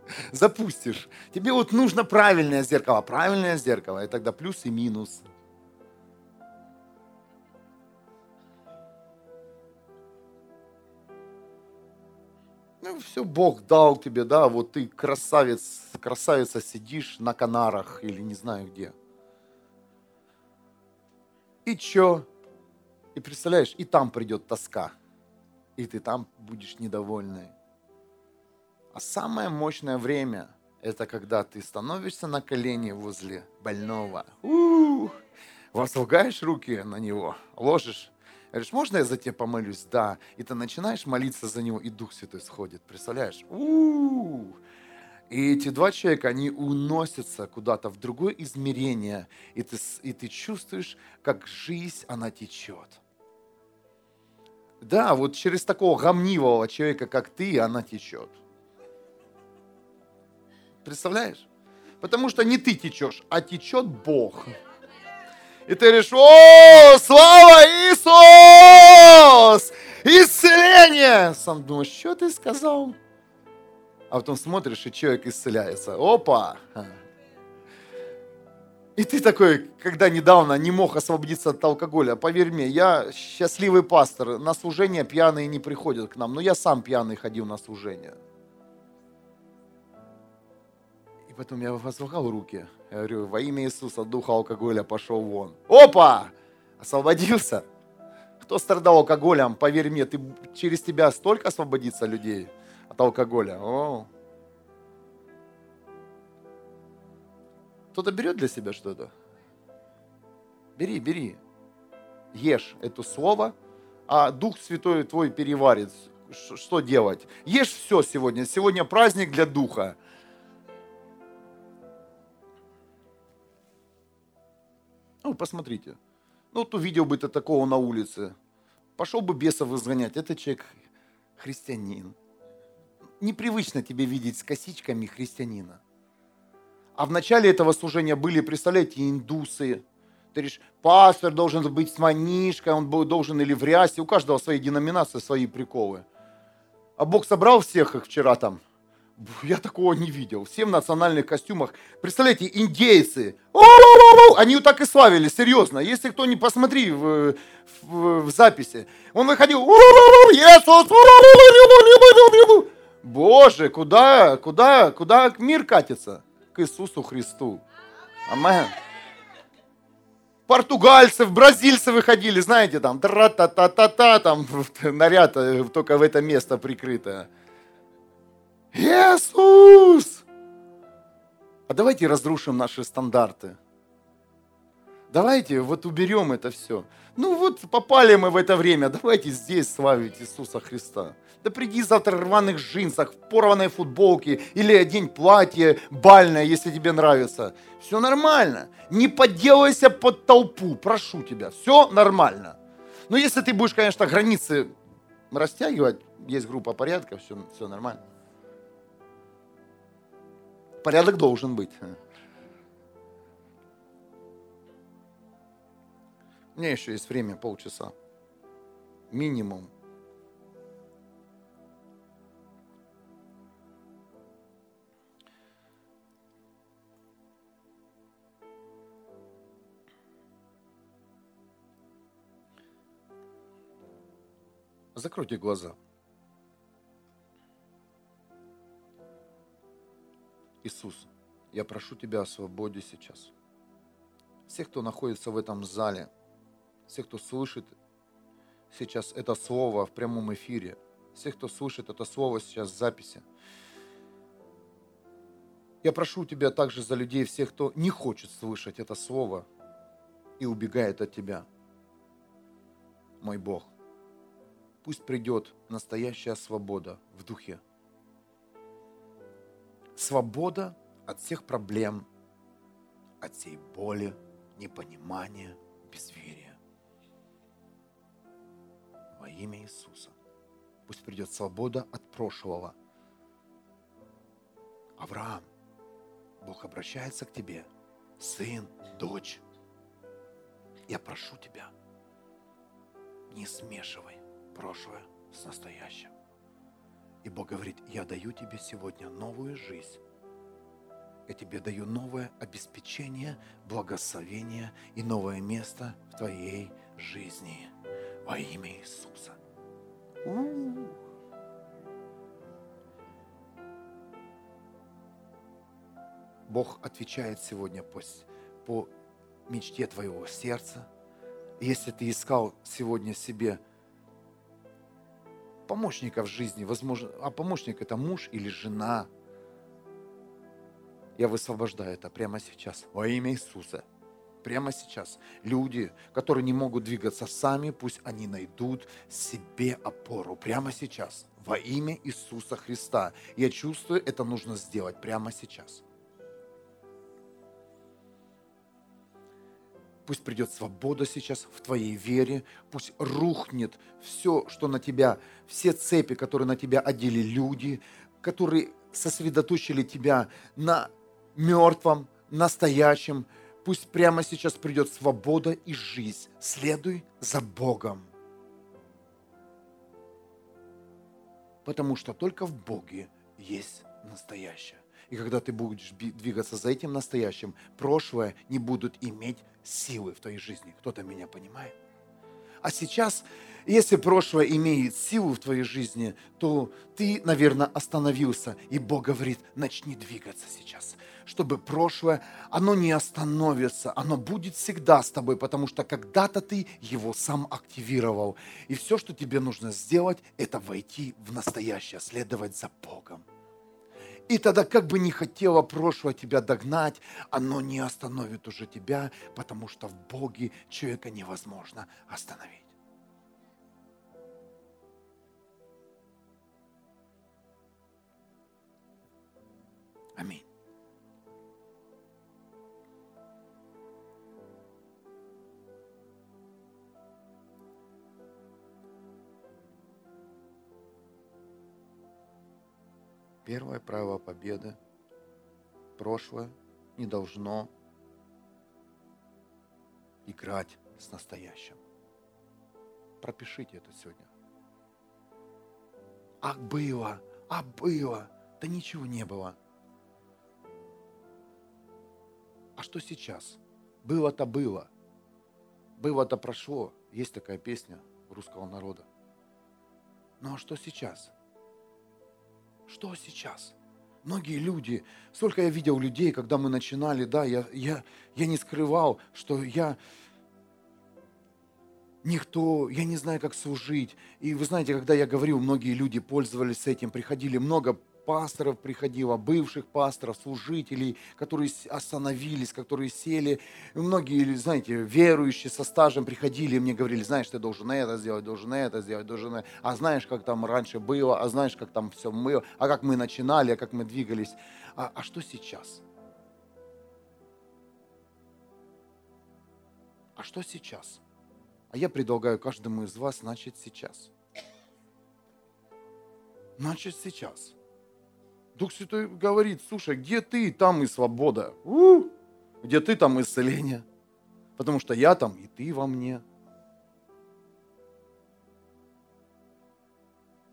*laughs* запустишь. Тебе вот нужно правильное зеркало, правильное зеркало, и тогда плюс и минус. Ну, все Бог дал тебе, да, вот ты красавец, красавица сидишь на Канарах или не знаю где. И чё? И представляешь, и там придет тоска, и ты там будешь недовольный. А самое мощное время – это когда ты становишься на колени возле больного. У-у-у, возлагаешь руки на него, ложишь Говоришь, можно я за тебя помолюсь? Да. И ты начинаешь молиться за него, и Дух Святой сходит. Представляешь? У-у-у. И эти два человека, они уносятся куда-то в другое измерение, и ты, и ты чувствуешь, как жизнь, она течет. Да, вот через такого гомнивого человека, как ты, она течет. Представляешь? Потому что не ты течешь, а течет Бог. И ты говоришь, о, слава Иисус! Исцеление! Сам думаешь, что ты сказал? А потом смотришь, и человек исцеляется. Опа! И ты такой, когда недавно не мог освободиться от алкоголя, поверь мне, я счастливый пастор, на служение пьяные не приходят к нам, но я сам пьяный ходил на служение. Потом я возлагал руки, я говорю, во имя Иисуса, духа алкоголя пошел вон. Опа! Освободился. Кто страдал алкоголем, поверь мне, ты, через тебя столько освободится людей – от алкоголя. О. Кто-то берет для себя что-то? Бери, бери. Ешь это слово, а Дух Святой твой переварит. Что делать? Ешь все сегодня. Сегодня праздник для Духа. Ну, посмотрите. Ну, вот увидел бы ты такого на улице. Пошел бы бесов изгонять. Это человек христианин непривычно тебе видеть с косичками христианина. А в начале этого служения были, представляете, индусы. Ты говоришь, пастор должен быть с манишкой, он должен или в рясе. У каждого свои деноминации, свои приколы. А Бог собрал всех их вчера там. Я такого не видел. Все в национальных костюмах. Представляете, индейцы. Они так и славили, серьезно. Если кто не посмотри в, в, в записи. Он выходил. Боже, куда, куда, куда мир катится? К Иисусу Христу. Амен. Португальцев, бразильцы выходили, знаете, там, тра-та-та-та-та, там наряд только в это место прикрытое. Иисус! А давайте разрушим наши стандарты. Давайте вот уберем это все. Ну вот попали мы в это время, давайте здесь славить Иисуса Христа. Да приди завтра в рваных джинсах, в порванной футболке или одень платье бальное, если тебе нравится. Все нормально. Не подделайся под толпу, прошу тебя. Все нормально. Но если ты будешь, конечно, границы растягивать, есть группа порядка, все, все нормально. Порядок должен быть. У меня еще есть время, полчаса. Минимум. Закройте глаза. Иисус, я прошу Тебя о свободе сейчас. Всех, кто находится в этом зале, всех, кто слышит сейчас это слово в прямом эфире, всех, кто слышит это слово сейчас в записи. Я прошу Тебя также за людей, всех, кто не хочет слышать это слово и убегает от Тебя. Мой Бог, пусть придет настоящая свобода в духе. Свобода от всех проблем, от всей боли, непонимания, безверия. Во имя Иисуса. Пусть придет свобода от прошлого. Авраам, Бог обращается к тебе, сын, дочь. Я прошу тебя, не смешивай прошлое с настоящим. И Бог говорит, я даю тебе сегодня новую жизнь. Я тебе даю новое обеспечение, благословение и новое место в твоей жизни во имя Иисуса. Бог отвечает сегодня по, по мечте твоего сердца. Если ты искал сегодня себе помощника в жизни, возможно, а помощник это муж или жена. Я высвобождаю это прямо сейчас во имя Иисуса. прямо сейчас. Люди, которые не могут двигаться сами, пусть они найдут себе опору прямо сейчас. Во имя Иисуса Христа. Я чувствую, это нужно сделать прямо сейчас. Пусть придет свобода сейчас в твоей вере. Пусть рухнет все, что на тебя, все цепи, которые на тебя одели люди, которые сосредоточили тебя на мертвом, настоящем. Пусть прямо сейчас придет свобода и жизнь. Следуй за Богом. Потому что только в Боге есть настоящее. И когда ты будешь двигаться за этим настоящим, прошлое не будут иметь силы в твоей жизни. Кто-то меня понимает? А сейчас, если прошлое имеет силу в твоей жизни, то ты, наверное, остановился. И Бог говорит, начни двигаться сейчас. Чтобы прошлое, оно не остановится, оно будет всегда с тобой, потому что когда-то ты его сам активировал. И все, что тебе нужно сделать, это войти в настоящее, следовать за Богом. И тогда, как бы не хотело прошлое тебя догнать, оно не остановит уже тебя, потому что в Боге человека невозможно остановить. Аминь. Первое правило победы. Прошлое не должно играть с настоящим. Пропишите это сегодня. А было, а было, да ничего не было. А что сейчас? Было-то было. Было-то прошло. Есть такая песня русского народа. Ну а что сейчас? Что сейчас? Многие люди, сколько я видел людей, когда мы начинали, да, я, я, я не скрывал, что я никто, я не знаю, как служить. И вы знаете, когда я говорил, многие люди пользовались этим, приходили много пасторов приходило, бывших пасторов, служителей, которые остановились, которые сели. И многие, знаете, верующие со стажем приходили и мне говорили, знаешь, ты должен это сделать, должен это сделать, должен это. А знаешь, как там раньше было, а знаешь, как там все было, а как мы начинали, а как мы двигались. А, а что сейчас? А что сейчас? А я предлагаю каждому из вас начать сейчас. Начать сейчас. Дух Святой говорит, слушай, где ты, там и свобода. У, где ты, там исцеление. Потому что я там, и ты во мне.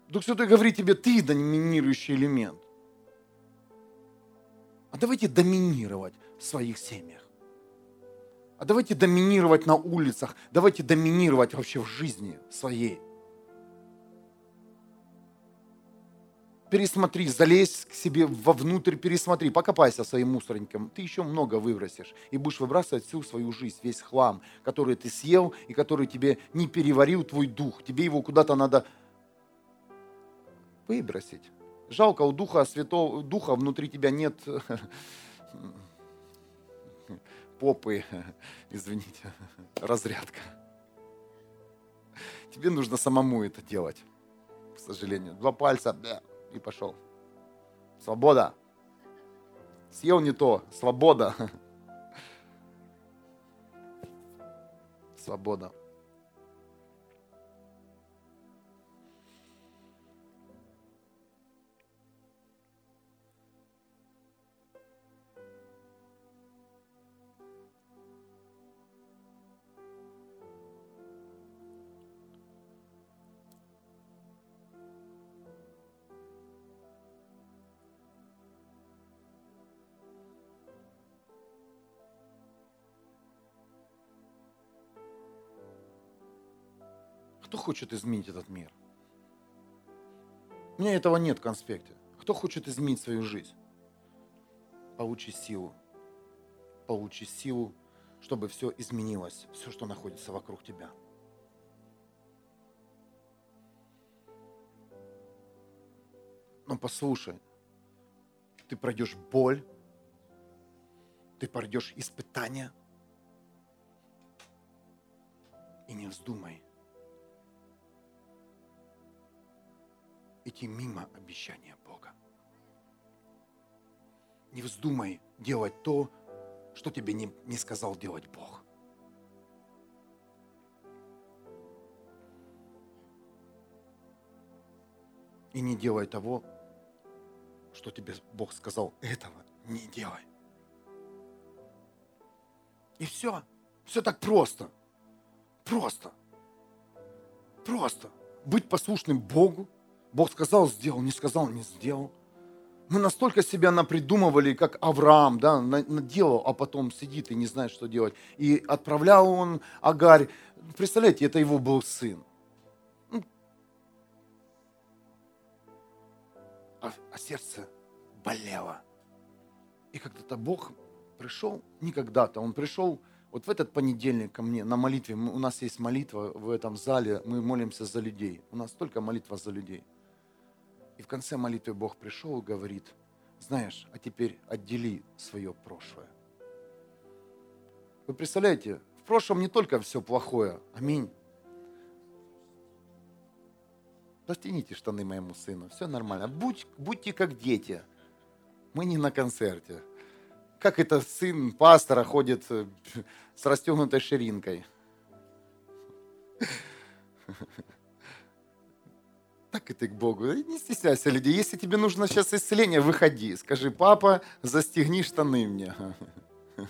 Дух Святой говорит тебе, ты доминирующий элемент. А давайте доминировать в своих семьях. А давайте доминировать на улицах. Давайте доминировать вообще в жизни своей. Пересмотри, залезь к себе вовнутрь, пересмотри, покопайся своим мусорником. Ты еще много выбросишь и будешь выбрасывать всю свою жизнь, весь хлам, который ты съел и который тебе не переварил твой дух. Тебе его куда-то надо выбросить. Жалко, у Духа Святого, Духа внутри тебя нет *laughs* попы, *laughs* извините, *laughs* разрядка. Тебе нужно самому это делать, к сожалению. Два пальца, и пошел. Свобода. Съел не то. Свобода. *laughs* Свобода. Хочет изменить этот мир? У меня этого нет в конспекте. Кто хочет изменить свою жизнь? Получи силу. Получи силу, чтобы все изменилось, все, что находится вокруг тебя. Но послушай, ты пройдешь боль, ты пройдешь испытания, И не вздумай идти мимо обещания Бога. Не вздумай делать то, что тебе не, не сказал делать Бог. И не делай того, что тебе Бог сказал, этого не делай. И все. Все так просто. Просто. Просто. Быть послушным Богу. Бог сказал, сделал, не сказал, не сделал. Мы настолько себя напридумывали, как Авраам, да, наделал, а потом сидит и не знает, что делать. И отправлял он Агарь. Представляете, это его был сын. Ну, а, а сердце болело. И когда-то Бог пришел, не когда-то, Он пришел вот в этот понедельник ко мне на молитве. У нас есть молитва в этом зале, мы молимся за людей. У нас только молитва за людей. И в конце молитвы Бог пришел и говорит, знаешь, а теперь отдели свое прошлое. Вы представляете, в прошлом не только все плохое. Аминь. Застегните штаны моему сыну, все нормально. Будь, будьте как дети. Мы не на концерте. Как это сын пастора ходит э, *laughs* с расстегнутой ширинкой? *laughs* Так и ты к Богу. Не стесняйся людей. Если тебе нужно сейчас исцеление, выходи. Скажи, папа, застегни штаны мне. *laughs*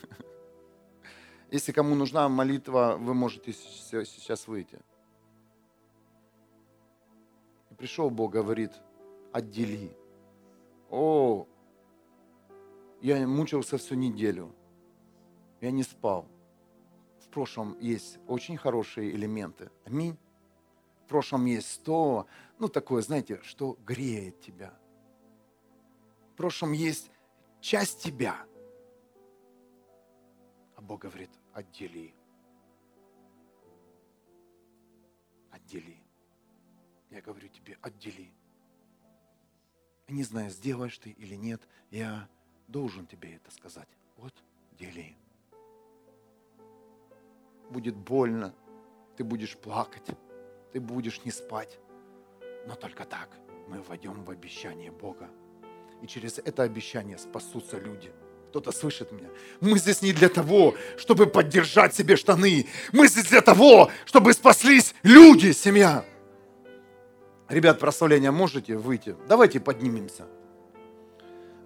Если кому нужна молитва, вы можете сейчас выйти. Пришел Бог, говорит, отдели. О, я мучился всю неделю. Я не спал. В прошлом есть очень хорошие элементы. Аминь. В прошлом есть то, ну такое, знаете, что греет тебя. В прошлом есть часть тебя. А Бог говорит, отдели. Отдели. Я говорю тебе, отдели. Я не знаю, сделаешь ты или нет. Я должен тебе это сказать. Вот, дели. Будет больно, ты будешь плакать, ты будешь не спать. Но только так мы войдем в обещание Бога. И через это обещание спасутся люди. Кто-то слышит меня. Мы здесь не для того, чтобы поддержать себе штаны. Мы здесь для того, чтобы спаслись люди, семья. Ребят, прославление можете выйти? Давайте поднимемся.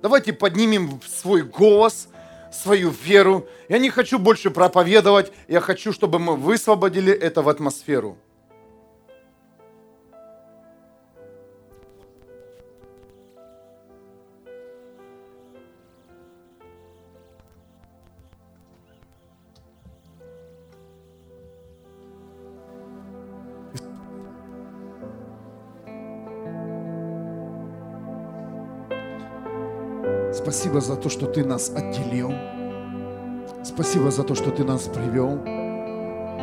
Давайте поднимем свой голос, свою веру. Я не хочу больше проповедовать, я хочу, чтобы мы высвободили это в атмосферу. Спасибо за то, что Ты нас отделил. Спасибо за то, что Ты нас привел.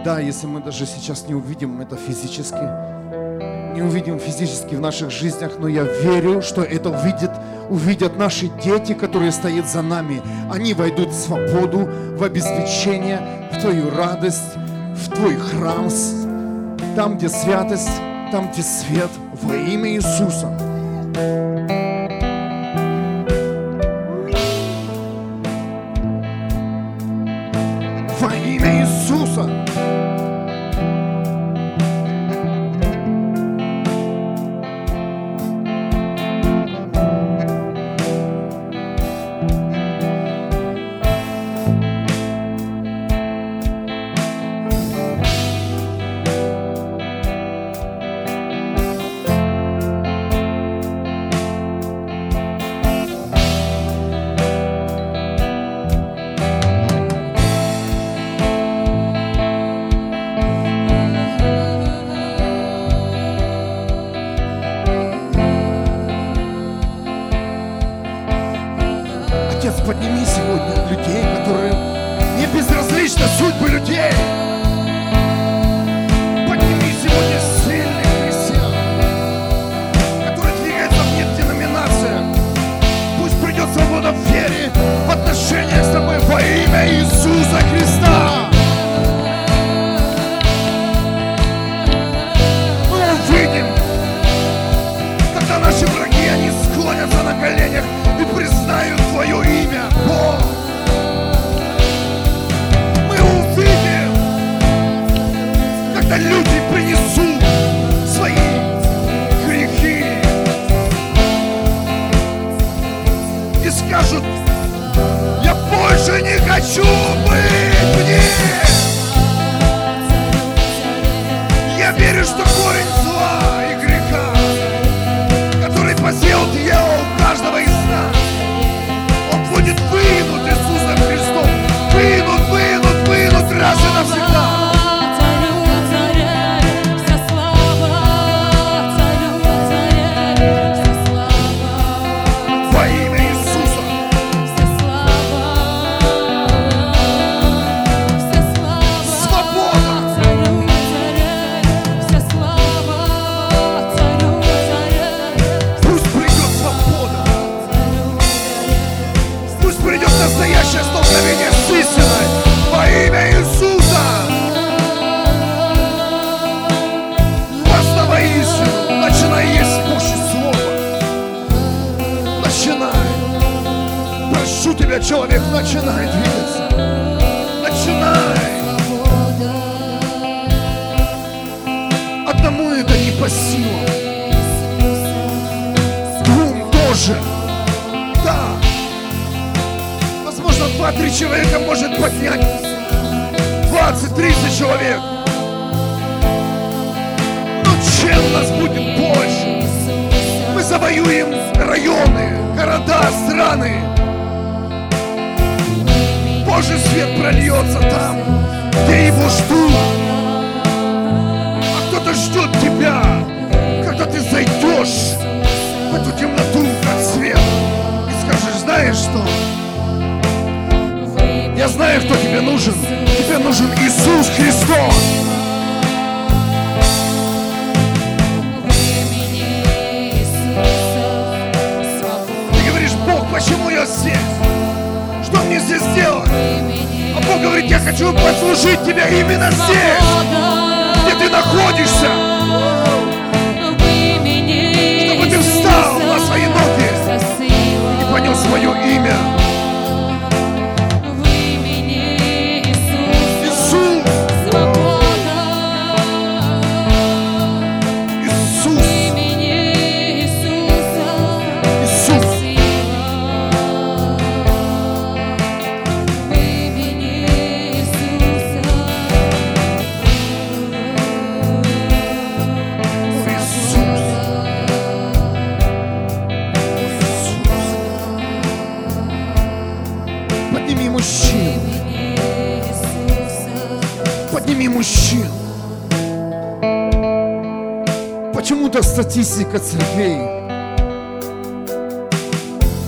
Да, если мы даже сейчас не увидим это физически, не увидим физически в наших жизнях, но я верю, что это увидят, увидят наши дети, которые стоят за нами. Они войдут в свободу, в обеспечение, в Твою радость, в Твой храм, там, где святость, там, где свет, во имя Иисуса.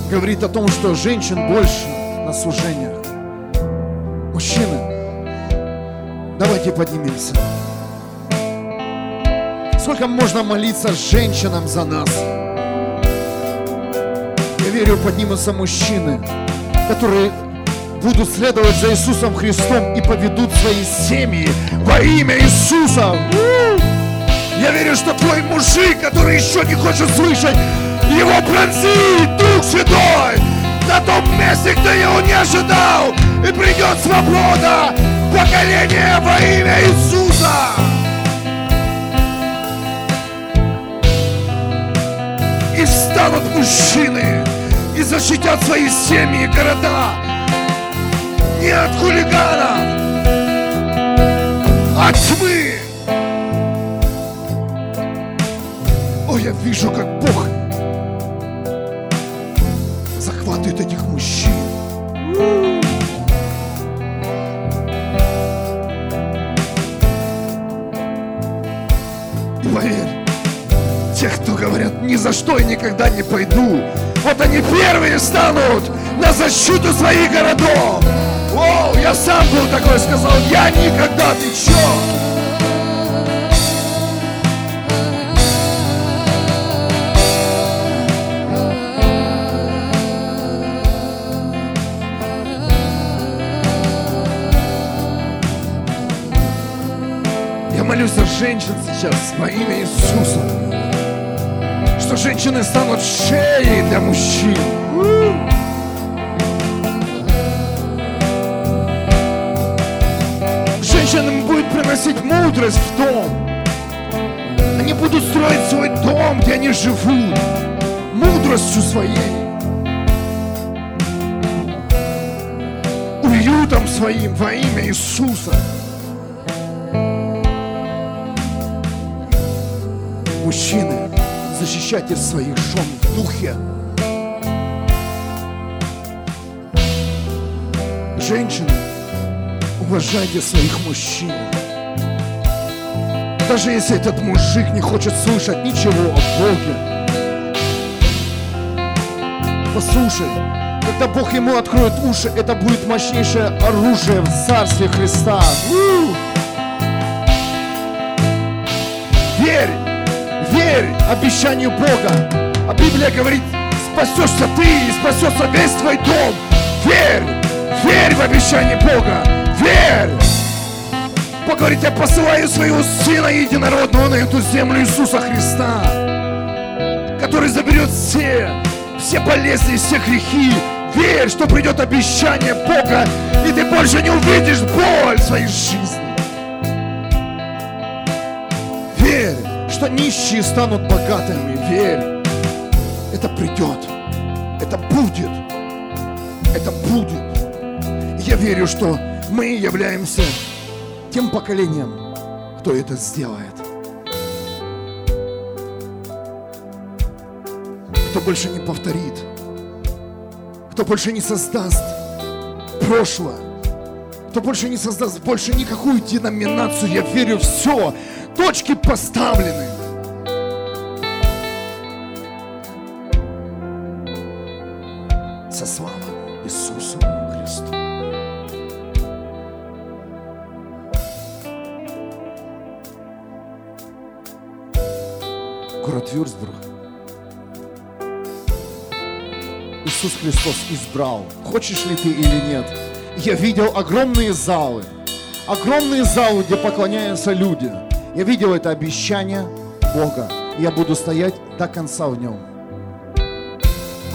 Говорит о том, что женщин больше на служениях. Мужчины, давайте поднимемся. Сколько можно молиться женщинам за нас? Я верю, поднимутся мужчины, которые будут следовать за Иисусом Христом и поведут свои семьи во имя Иисуса. Я верю, что твой мужик, который еще не хочет слышать, его пронзит Дух Святой на том месте, где его не ожидал. И придет свобода, поколение во имя Иисуса. И встанут мужчины и защитят свои семьи и города не от хулиганов, а от тьмы. О, я вижу, как Бог захватывает этих мужчин. И поверь, тех, кто говорят, ни за что и никогда не пойду, вот они первые станут на защиту своих городов. О, я сам был такой, сказал, я никогда, ты чё? Женщин сейчас во имя Иисуса, что женщины станут шеей для мужчин. Женщинам будет приносить мудрость в дом. Они будут строить свой дом, где они живут, мудростью своей. Уют приютом своим во имя Иисуса. Защищайте своих жен в духе. Женщины, уважайте своих мужчин. Даже если этот мужик не хочет слышать ничего о Боге. Послушай, когда Бог ему откроет уши, это будет мощнейшее оружие в Царстве Христа. У! Верь, верь обещанию Бога. А Библия говорит, спасешься ты и спасется весь твой дом. Верь, верь в обещание Бога. Верь. Бог говорит, я посылаю своего Сына Единородного на эту землю Иисуса Христа, который заберет все, все болезни, все грехи. Верь, что придет обещание Бога, и ты больше не увидишь боль в своей жизни. Что нищие станут богатыми. Верь, это придет, это будет, это будет. Я верю, что мы являемся тем поколением, кто это сделает. Кто больше не повторит, кто больше не создаст прошлое, кто больше не создаст больше никакую деноминацию. Я верю, все, точки поставлены. Со славой Иисусу Христу. Город Вюрцбург. Иисус Христос избрал. Хочешь ли ты или нет? Я видел огромные залы. Огромные залы, где поклоняются люди. Я видел это обещание Бога. Я буду стоять до конца в нем.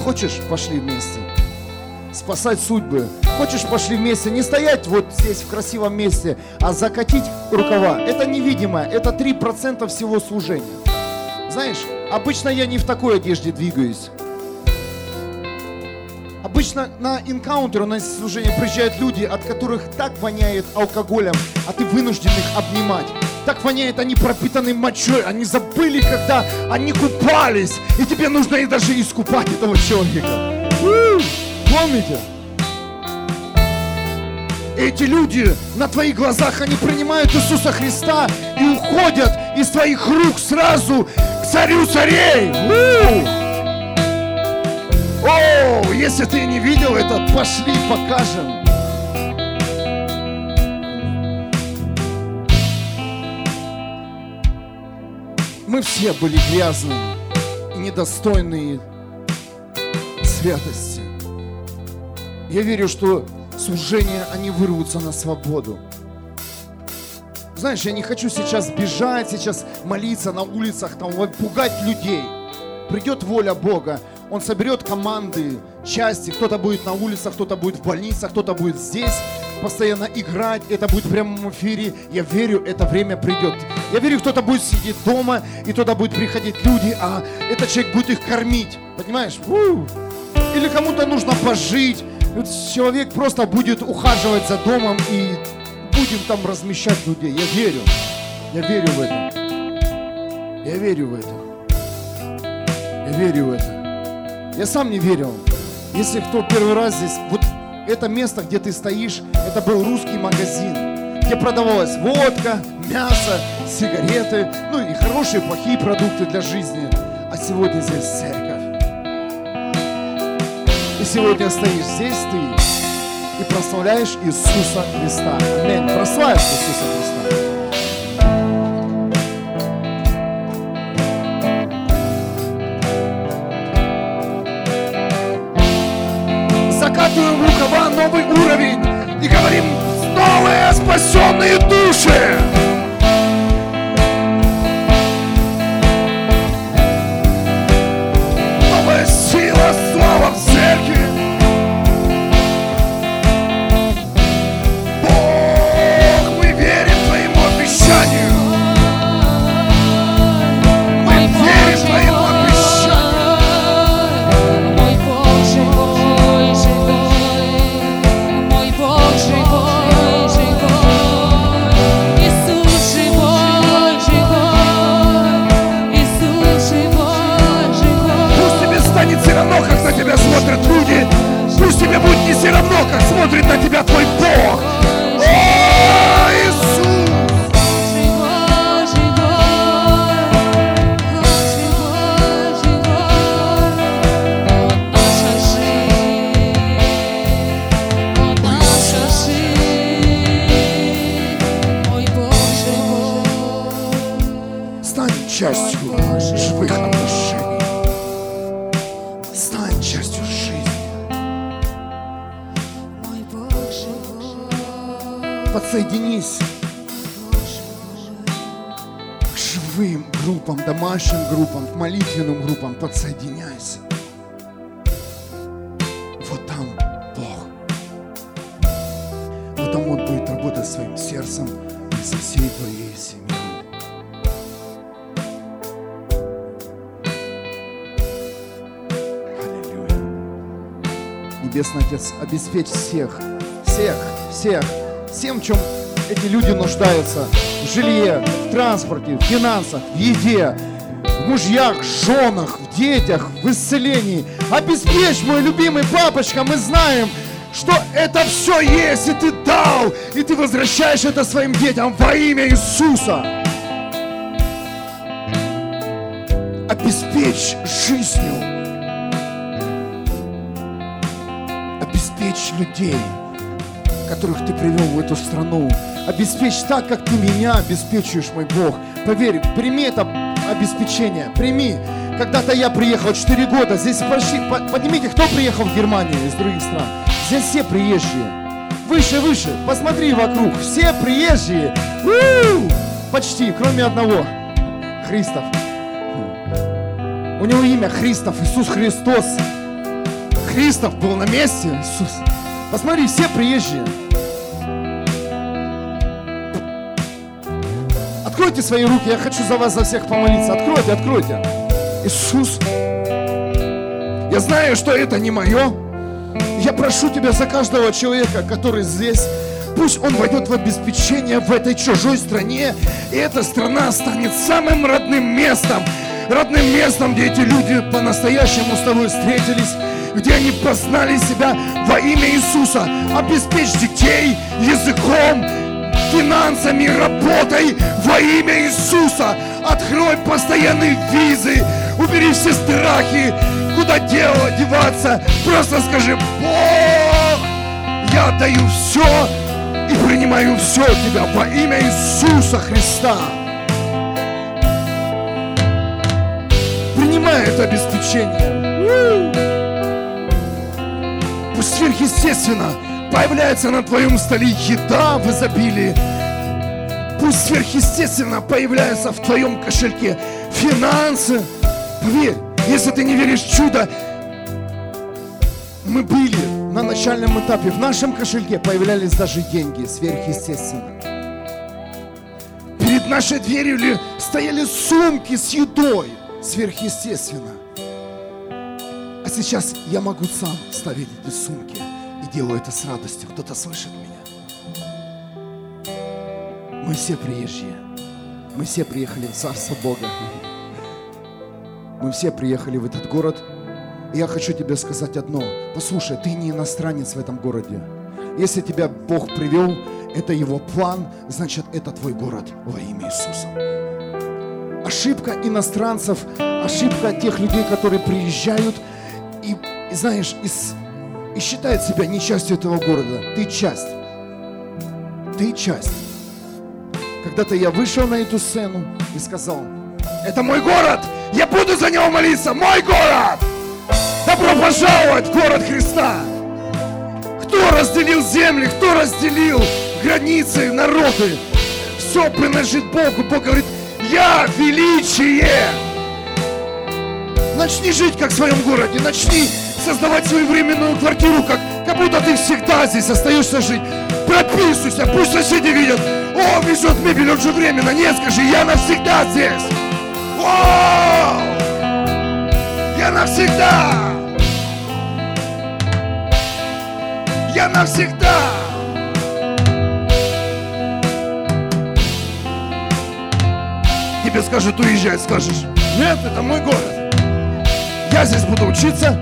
Хочешь, пошли вместе. Спасать судьбы. Хочешь, пошли вместе. Не стоять вот здесь в красивом месте, а закатить рукава. Это невидимое. Это 3% всего служения. Знаешь, обычно я не в такой одежде двигаюсь. Обычно на инкаунтер, на служение приезжают люди, от которых так воняет алкоголем, а ты вынужден их обнимать. Так воняет, они пропитаны мочой, они забыли, когда они купались, и тебе нужно и даже искупать этого человека. Помните? Эти люди на твоих глазах, они принимают Иисуса Христа и уходят из твоих рук сразу к царю царей. О, если ты не видел это, пошли покажем. Мы все были грязные и недостойные святости. Я верю, что служения, они вырвутся на свободу. Знаешь, я не хочу сейчас бежать, сейчас молиться на улицах, там, пугать людей. Придет воля Бога, Он соберет команды, части, кто-то будет на улицах, кто-то будет в больницах, кто-то будет здесь постоянно играть, это будет в прямом эфире. Я верю, это время придет. Я верю, кто-то будет сидеть дома, и туда будут приходить люди, а этот человек будет их кормить. Понимаешь? Или кому-то нужно пожить. Человек просто будет ухаживать за домом и будем там размещать людей. Я верю. Я верю в это. Я верю в это. Я верю в это. Я сам не верил. Если кто первый раз здесь, вот это место, где ты стоишь, это был русский магазин, где продавалась водка, мясо, сигареты, ну и хорошие, плохие продукты для жизни. А сегодня здесь церковь. И сегодня стоишь здесь ты и прославляешь Иисуса Христа. Аминь. Прославишь Иисуса Христа. Закатываем рукава новый уровень и говорим новые спасенные души. Все равно, как смотрит на тебя твой Бог. О, Иисус! Живой, живой, Подсоединись к живым группам, домашним группам, к молитвенным группам. Подсоединяйся. Вот там Бог. Вот там Он будет работать своим сердцем и со всей твоей семьей. Аллилуйя. Небесный Отец, обеспечь всех, всех, всех, всем, чем эти люди нуждаются. В жилье, в транспорте, в финансах, в еде, в мужьях, женах, в детях, в исцелении. Обеспечь, мой любимый папочка, мы знаем, что это все есть, и ты дал, и ты возвращаешь это своим детям во имя Иисуса. Обеспечь жизнью. Обеспечь людей, которых ты привел в эту страну. Обеспечь так, как ты меня обеспечиваешь, мой Бог. Поверь, прими это обеспечение, прими. Когда-то я приехал 4 года, здесь почти, по- поднимите, кто приехал в Германию из других стран? Здесь все приезжие. Выше, выше, посмотри вокруг, все приезжие. У! Почти, кроме одного. Христов. У него имя Христов, Иисус Христос. Христов был на месте, Иисус. Посмотри, все приезжие. Откройте свои руки, я хочу за вас, за всех помолиться. Откройте, откройте. Иисус, я знаю, что это не мое. Я прошу Тебя за каждого человека, который здесь. Пусть он войдет в обеспечение в этой чужой стране, и эта страна станет самым родным местом, родным местом, где эти люди по-настоящему с тобой встретились, где они познали себя во имя Иисуса. Обеспечь детей языком, финансами, работой во имя Иисуса. Открой постоянные визы, убери все страхи, куда дело деваться. Просто скажи, Бог, я даю все и принимаю все от Тебя во имя Иисуса Христа. Принимай это обеспечение. Пусть сверхъестественно появляется на твоем столе еда в изобилии. Пусть сверхъестественно появляется в твоем кошельке финансы. Поверь, если ты не веришь в чудо, мы были на начальном этапе. В нашем кошельке появлялись даже деньги сверхъестественно. Перед нашей дверью ли- стояли сумки с едой сверхъестественно. Сейчас я могу сам ставить эти сумки и делаю это с радостью. Кто-то слышит меня? Мы все приезжие. Мы все приехали в Царство Бога. Мы все приехали в этот город. И я хочу тебе сказать одно. Послушай, ты не иностранец в этом городе. Если тебя Бог привел, это его план, значит, это твой город во имя Иисуса. Ошибка иностранцев, ошибка тех людей, которые приезжают и, и знаешь, и, и считают себя не частью этого города. Ты часть. Ты часть. Когда-то я вышел на эту сцену и сказал, это мой город, я буду за него молиться, мой город! Добро пожаловать в город Христа! Кто разделил земли, кто разделил границы, народы? Все принадлежит Богу. Бог говорит, я величие! Начни жить как в своем городе, начни создавать свою временную квартиру, как, как будто ты всегда здесь остаешься жить. Прописывайся, пусть соседи видят, о, везет мебель, он же временно. Нет, скажи, я навсегда здесь. Вау! Я навсегда! Я навсегда! Тебе скажут уезжать, скажешь, нет, это мой город. Я здесь буду учиться,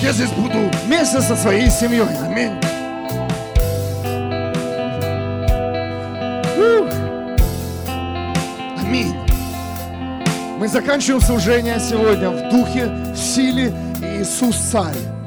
я здесь буду вместе со своей семьей. Аминь. Аминь. Мы заканчиваем служение сегодня в духе, в силе. И Иисус Царь.